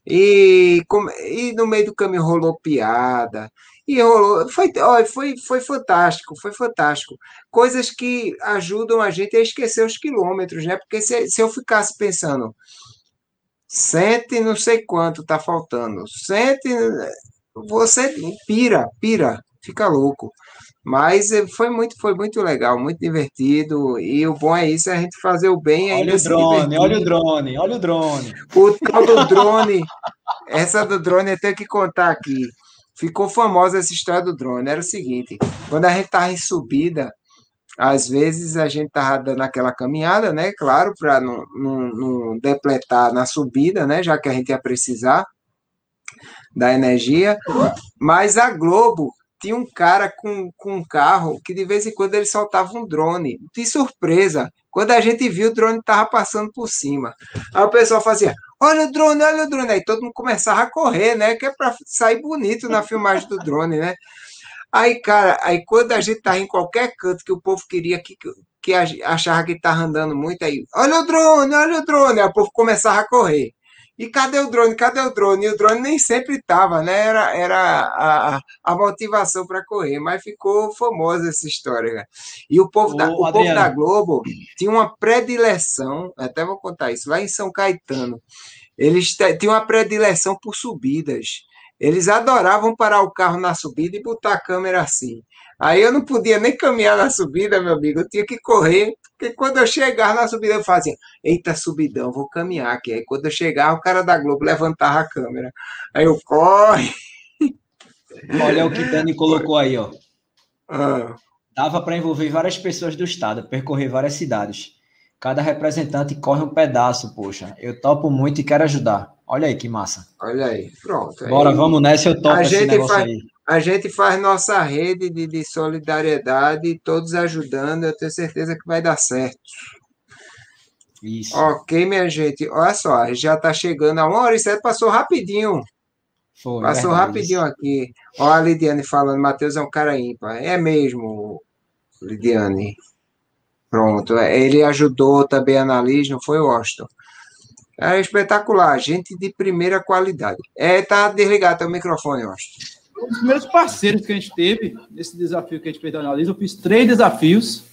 E, e no meio do caminho rolou piada. E rolou. Foi, foi, foi fantástico, foi fantástico. Coisas que ajudam a gente a esquecer os quilômetros, né? Porque se, se eu ficasse pensando, cento e não sei quanto está faltando, cento, você pira, pira, fica louco. Mas eh, foi muito, foi muito legal, muito divertido. E o bom é isso, é a gente fazer o bem Olha o drone, olha o drone, olha o drone. O tal do drone, essa do drone eu tenho que contar aqui. Ficou famosa essa história do drone. Era o seguinte: quando a gente estava em subida, às vezes a gente estava dando aquela caminhada, né? Claro, para não, não, não depletar na subida, né? Já que a gente ia precisar da energia. Mas a Globo tinha um cara com, com um carro que de vez em quando ele soltava um drone. De surpresa. Quando a gente viu, o drone estava passando por cima. Aí o pessoal fazia: Olha o drone, olha o drone. Aí todo mundo começava a correr, né? Que é para sair bonito na filmagem do drone, né? Aí, cara, aí quando a gente tá em qualquer canto que o povo queria que, que achava que estava andando muito, aí, olha o drone, olha o drone. Aí o povo começava a correr. E cadê o drone? Cadê o drone? E o drone nem sempre estava, né? Era, era a, a motivação para correr, mas ficou famosa essa história. Né? E o povo, Ô, da, o povo da Globo tinha uma predileção, até vou contar isso, lá em São Caetano. Eles tinham uma predileção por subidas. Eles adoravam parar o carro na subida e botar a câmera assim. Aí eu não podia nem caminhar na subida, meu amigo, eu tinha que correr, porque quando eu chegava na subida, eu fazia, eita, subidão, vou caminhar aqui. Aí quando eu chegava, o cara da Globo levantava a câmera. Aí eu, corre! Olha o que Dani colocou aí, ó. Ah. Dava para envolver várias pessoas do estado, percorrer várias cidades. Cada representante corre um pedaço, poxa. Eu topo muito e quero ajudar. Olha aí que massa. Olha aí, pronto. Bora, aí, vamos nessa, eu topo a gente faz, aí a gente faz nossa rede de, de solidariedade, todos ajudando, eu tenho certeza que vai dar certo. Isso. Ok, minha gente. Olha só, já está chegando a uma hora e sete, passou rapidinho. Foi, passou verdade. rapidinho aqui. Olha a Lidiane falando, Matheus é um cara ímpar. É mesmo, Lidiane. Pronto. Ele ajudou também a análise, não foi, Washington? É espetacular, gente de primeira qualidade. É, tá desligado teu microfone, Washington um dos primeiros parceiros que a gente teve nesse desafio que a gente fez da análise. Eu fiz três desafios.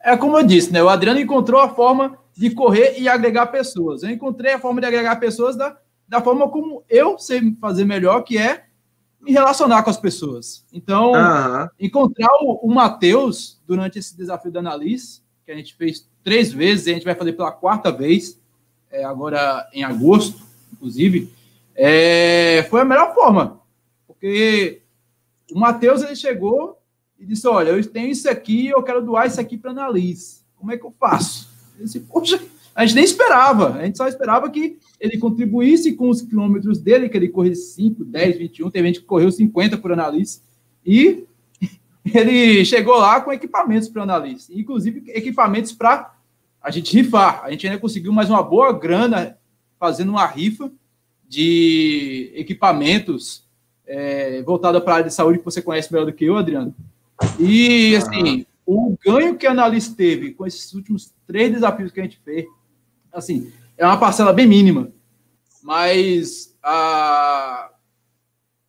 É como eu disse, né? O Adriano encontrou a forma de correr e agregar pessoas. Eu encontrei a forma de agregar pessoas da, da forma como eu sei fazer melhor, que é me relacionar com as pessoas. Então, uhum. encontrar o, o Matheus durante esse desafio da Analise, que a gente fez três vezes, e a gente vai fazer pela quarta vez, é, agora em agosto, inclusive, é, foi a melhor forma. Porque o Matheus ele chegou e disse: Olha, eu tenho isso aqui, eu quero doar isso aqui para Analise. Como é que eu faço? Eu disse: Poxa, a gente nem esperava, a gente só esperava que ele contribuísse com os quilômetros dele, que ele correu 5, 10, 21, teve gente que correu 50 por Analise, e ele chegou lá com equipamentos para Analise, inclusive equipamentos para a gente rifar. A gente ainda conseguiu mais uma boa grana fazendo uma rifa de equipamentos é, voltada para a área de saúde que você conhece melhor do que eu, Adriano. E, assim, o ganho que a Analista teve com esses últimos três desafios que a gente fez, assim, é uma parcela bem mínima. Mas a,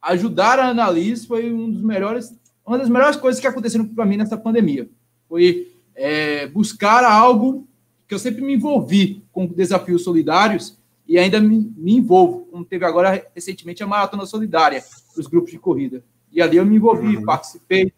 ajudar a Analista foi um dos melhores, uma das melhores coisas que aconteceram para mim nessa pandemia. Foi é, buscar algo que eu sempre me envolvi com desafios solidários e ainda me, me envolvo, como teve agora recentemente a Maratona Solidária, os grupos de corrida. E ali eu me envolvi, uhum. participei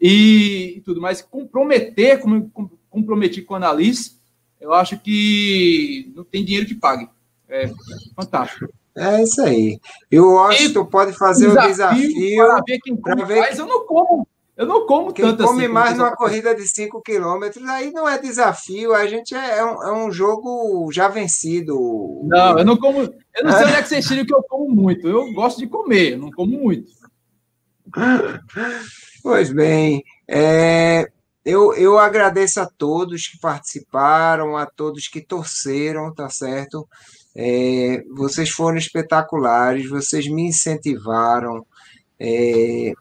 e, e, tudo mais. Comprometer, como eu comprometi com a Annalise, eu acho que não tem dinheiro que pague. É fantástico. É isso aí. E o Washington pode fazer um desafio. Para ver quem come ver... faz, eu não como. Eu não como Quem tanto come assim. mais numa corrida de 5 quilômetros, aí não é desafio, a gente é, é, um, é um jogo já vencido. Não, eu não como. Eu não sei onde é que vocês tiram que eu como muito. Eu gosto de comer, não como muito. Pois bem, é, eu, eu agradeço a todos que participaram, a todos que torceram, tá certo? É, vocês foram espetaculares, vocês me incentivaram. É,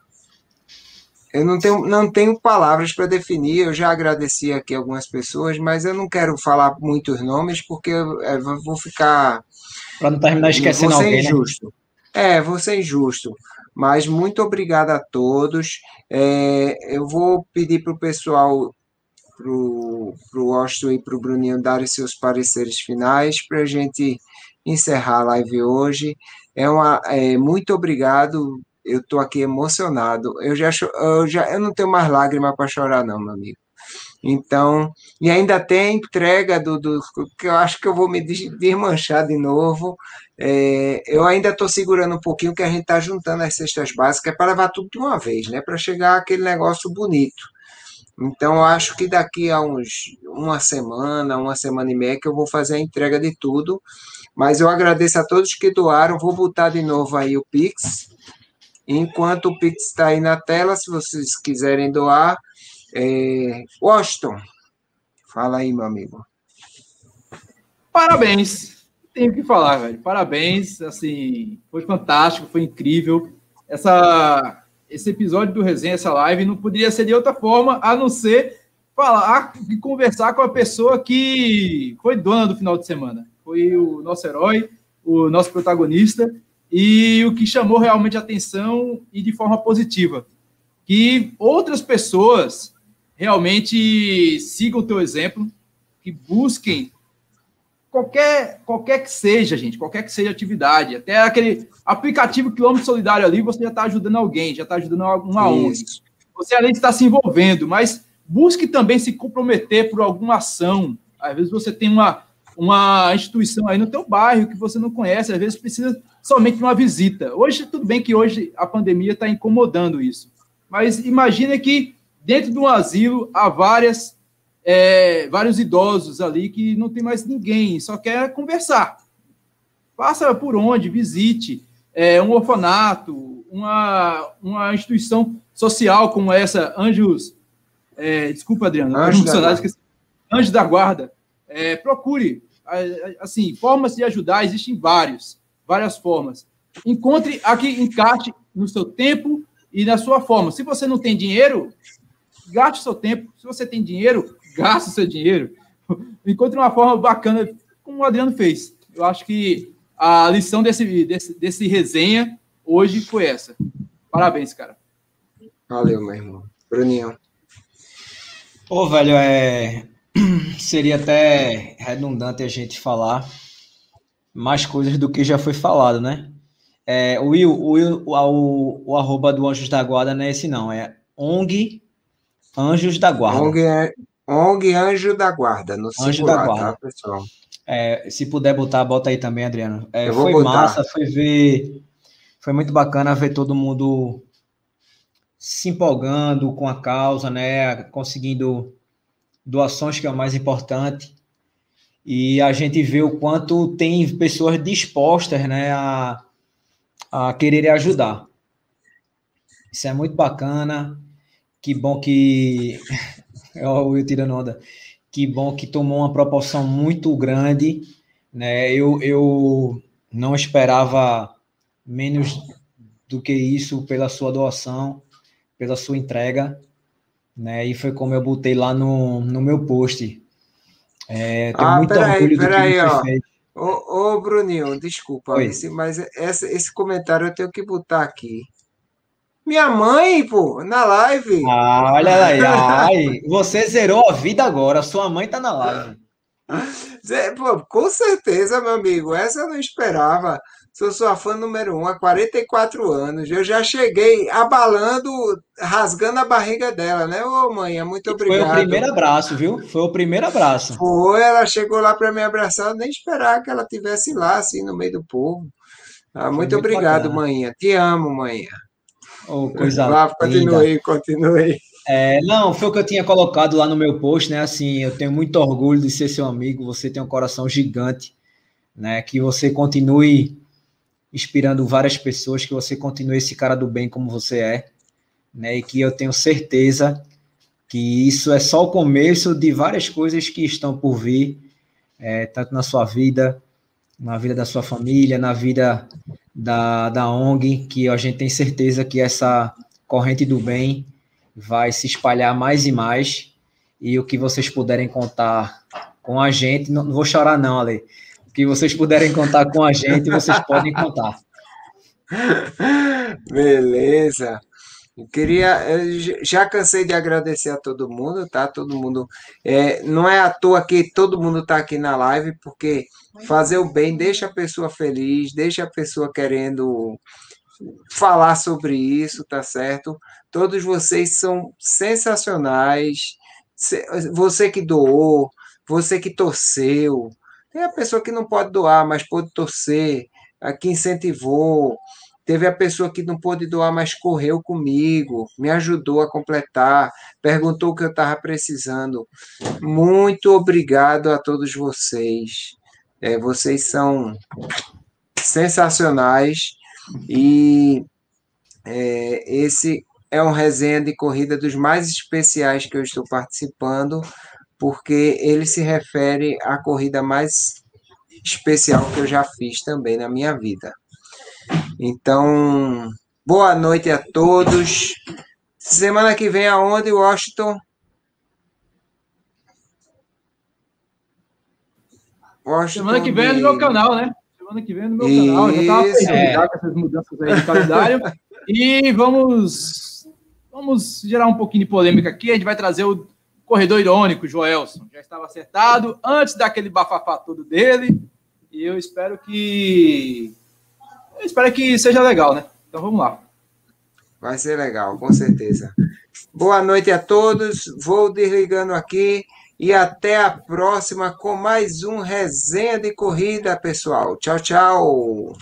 eu não tenho, não tenho palavras para definir, eu já agradeci aqui algumas pessoas, mas eu não quero falar muitos nomes, porque eu, eu vou ficar. Para não terminar esquecendo alguém. injusto. Né? É, vou ser injusto. Mas muito obrigado a todos. É, eu vou pedir para o pessoal, para o Austin e para o Bruninho darem seus pareceres finais para a gente encerrar a live hoje. É uma, é, muito obrigado. Eu estou aqui emocionado. Eu já, eu já eu não tenho mais lágrima para chorar, não, meu amigo. Então, e ainda tem a entrega do, do que eu acho que eu vou me desmanchar de novo. É, eu ainda estou segurando um pouquinho que a gente está juntando as cestas básicas para levar tudo de uma vez, né? Para chegar aquele negócio bonito. Então, acho que daqui a uns uma semana, uma semana e meia, que eu vou fazer a entrega de tudo. Mas eu agradeço a todos que doaram. Vou botar de novo aí o Pix. Enquanto o Pix está aí na tela, se vocês quiserem doar. É... Washington, fala aí, meu amigo. Parabéns. Tenho que falar, velho. Parabéns. Assim, foi fantástico, foi incrível. Essa, esse episódio do Resenha, essa live, não poderia ser de outra forma a não ser falar e conversar com a pessoa que foi dona do final de semana. Foi o nosso herói, o nosso protagonista e o que chamou realmente a atenção e de forma positiva. Que outras pessoas realmente sigam o teu exemplo, que busquem qualquer, qualquer que seja, gente, qualquer que seja a atividade, até aquele aplicativo quilômetro solidário ali, você já está ajudando alguém, já está ajudando uma ONG. Você além de estar se envolvendo, mas busque também se comprometer por alguma ação. Às vezes você tem uma, uma instituição aí no teu bairro que você não conhece, às vezes precisa somente de uma visita. Hoje, tudo bem que hoje a pandemia está incomodando isso, mas imagine que dentro de um asilo há várias é, vários idosos ali que não tem mais ninguém, só quer conversar. Passa por onde, visite é, um orfanato, uma, uma instituição social como essa, Anjos. É, desculpa, Adriano, Anjos da, Anjos da Guarda. É, procure. Assim, formas de ajudar existem vários, várias formas. Encontre aqui, encaixe no seu tempo e na sua forma. Se você não tem dinheiro, gaste o seu tempo. Se você tem dinheiro, gaste o seu dinheiro. Encontre uma forma bacana, como o Adriano fez. Eu acho que a lição desse, desse, desse resenha hoje foi essa. Parabéns, cara. Valeu, meu irmão. Bruninho. Pô, velho, é... seria até redundante a gente falar mais coisas do que já foi falado, né? É, o Will, o, Will o, o, o arroba do Anjos da Guarda não é esse não, é ONG Anjos da Guarda. ONG, é, ONG Anjo da Guarda, no Anjo singular, da Guarda. tá, pessoal? É, se puder botar, bota aí também, Adriano. É, foi botar. massa, foi ver. Foi muito bacana ver todo mundo se empolgando com a causa, né? Conseguindo doações, que é o mais importante. E a gente vê o quanto tem pessoas dispostas, né, a, a querer ajudar. Isso é muito bacana. Que bom que. Olha o Will tirando onda. Que bom que tomou uma proporção muito grande. Né? Eu, eu não esperava menos do que isso pela sua doação, pela sua entrega. Né? E foi como eu botei lá no, no meu post. É, tenho Ah, muito peraí, orgulho do que peraí, me foi ó. feito. Ô, ô, Bruninho, desculpa, esse, mas essa- esse comentário eu tenho que botar aqui. Minha mãe, pô, na live. Ah, olha aí, ai, você zerou a vida agora, sua mãe tá na live. Pô, com certeza, meu amigo, essa eu não esperava. Sou sua fã número um há 44 anos. Eu já cheguei abalando, rasgando a barriga dela, né? Ô, mãe, muito Foi o obrigado. primeiro abraço, viu? Foi o primeiro abraço. Foi, ela chegou lá para me abraçar, eu nem esperava que ela tivesse lá, assim, no meio do povo. Ah, muito muito obrigado, bacana. manhã. Te amo, manhã. Oh, coisa Vá, continue, continue. É, não, foi o que eu tinha colocado lá no meu post, né? Assim, eu tenho muito orgulho de ser seu amigo, você tem um coração gigante, né? Que você continue inspirando várias pessoas, que você continue esse cara do bem como você é, né? E que eu tenho certeza que isso é só o começo de várias coisas que estão por vir, é, tanto na sua vida, na vida da sua família, na vida da, da ONG, que a gente tem certeza que essa corrente do bem vai se espalhar mais e mais. E o que vocês puderem contar com a gente, não, não vou chorar não, Ale. Que vocês puderem contar com a gente, vocês podem contar. Beleza. Eu queria, eu já cansei de agradecer a todo mundo, tá? Todo mundo, é, não é à toa que todo mundo está aqui na live, porque fazer o bem deixa a pessoa feliz, deixa a pessoa querendo falar sobre isso, tá certo? Todos vocês são sensacionais. Você que doou, você que torceu. Tem a pessoa que não pode doar, mas pode torcer, a que incentivou. Teve a pessoa que não pôde doar, mas correu comigo, me ajudou a completar, perguntou o que eu estava precisando. Muito obrigado a todos vocês. É, vocês são sensacionais e é, esse é um resenha de corrida dos mais especiais que eu estou participando, porque ele se refere à corrida mais especial que eu já fiz também na minha vida. Então, boa noite a todos. Semana que vem aonde, Washington? Washington Semana que vem é no meu canal, né? Semana que vem é no meu Isso. canal. Já estava pensando é. já com essas mudanças aí de calendário. e vamos Vamos gerar um pouquinho de polêmica aqui. A gente vai trazer o corredor irônico, Joelson. Já estava acertado antes daquele bafafá todo dele. E eu espero que. Eu espero que seja legal, né? Então vamos lá. Vai ser legal, com certeza. Boa noite a todos. Vou desligando aqui e até a próxima com mais um resenha de corrida, pessoal. Tchau, tchau.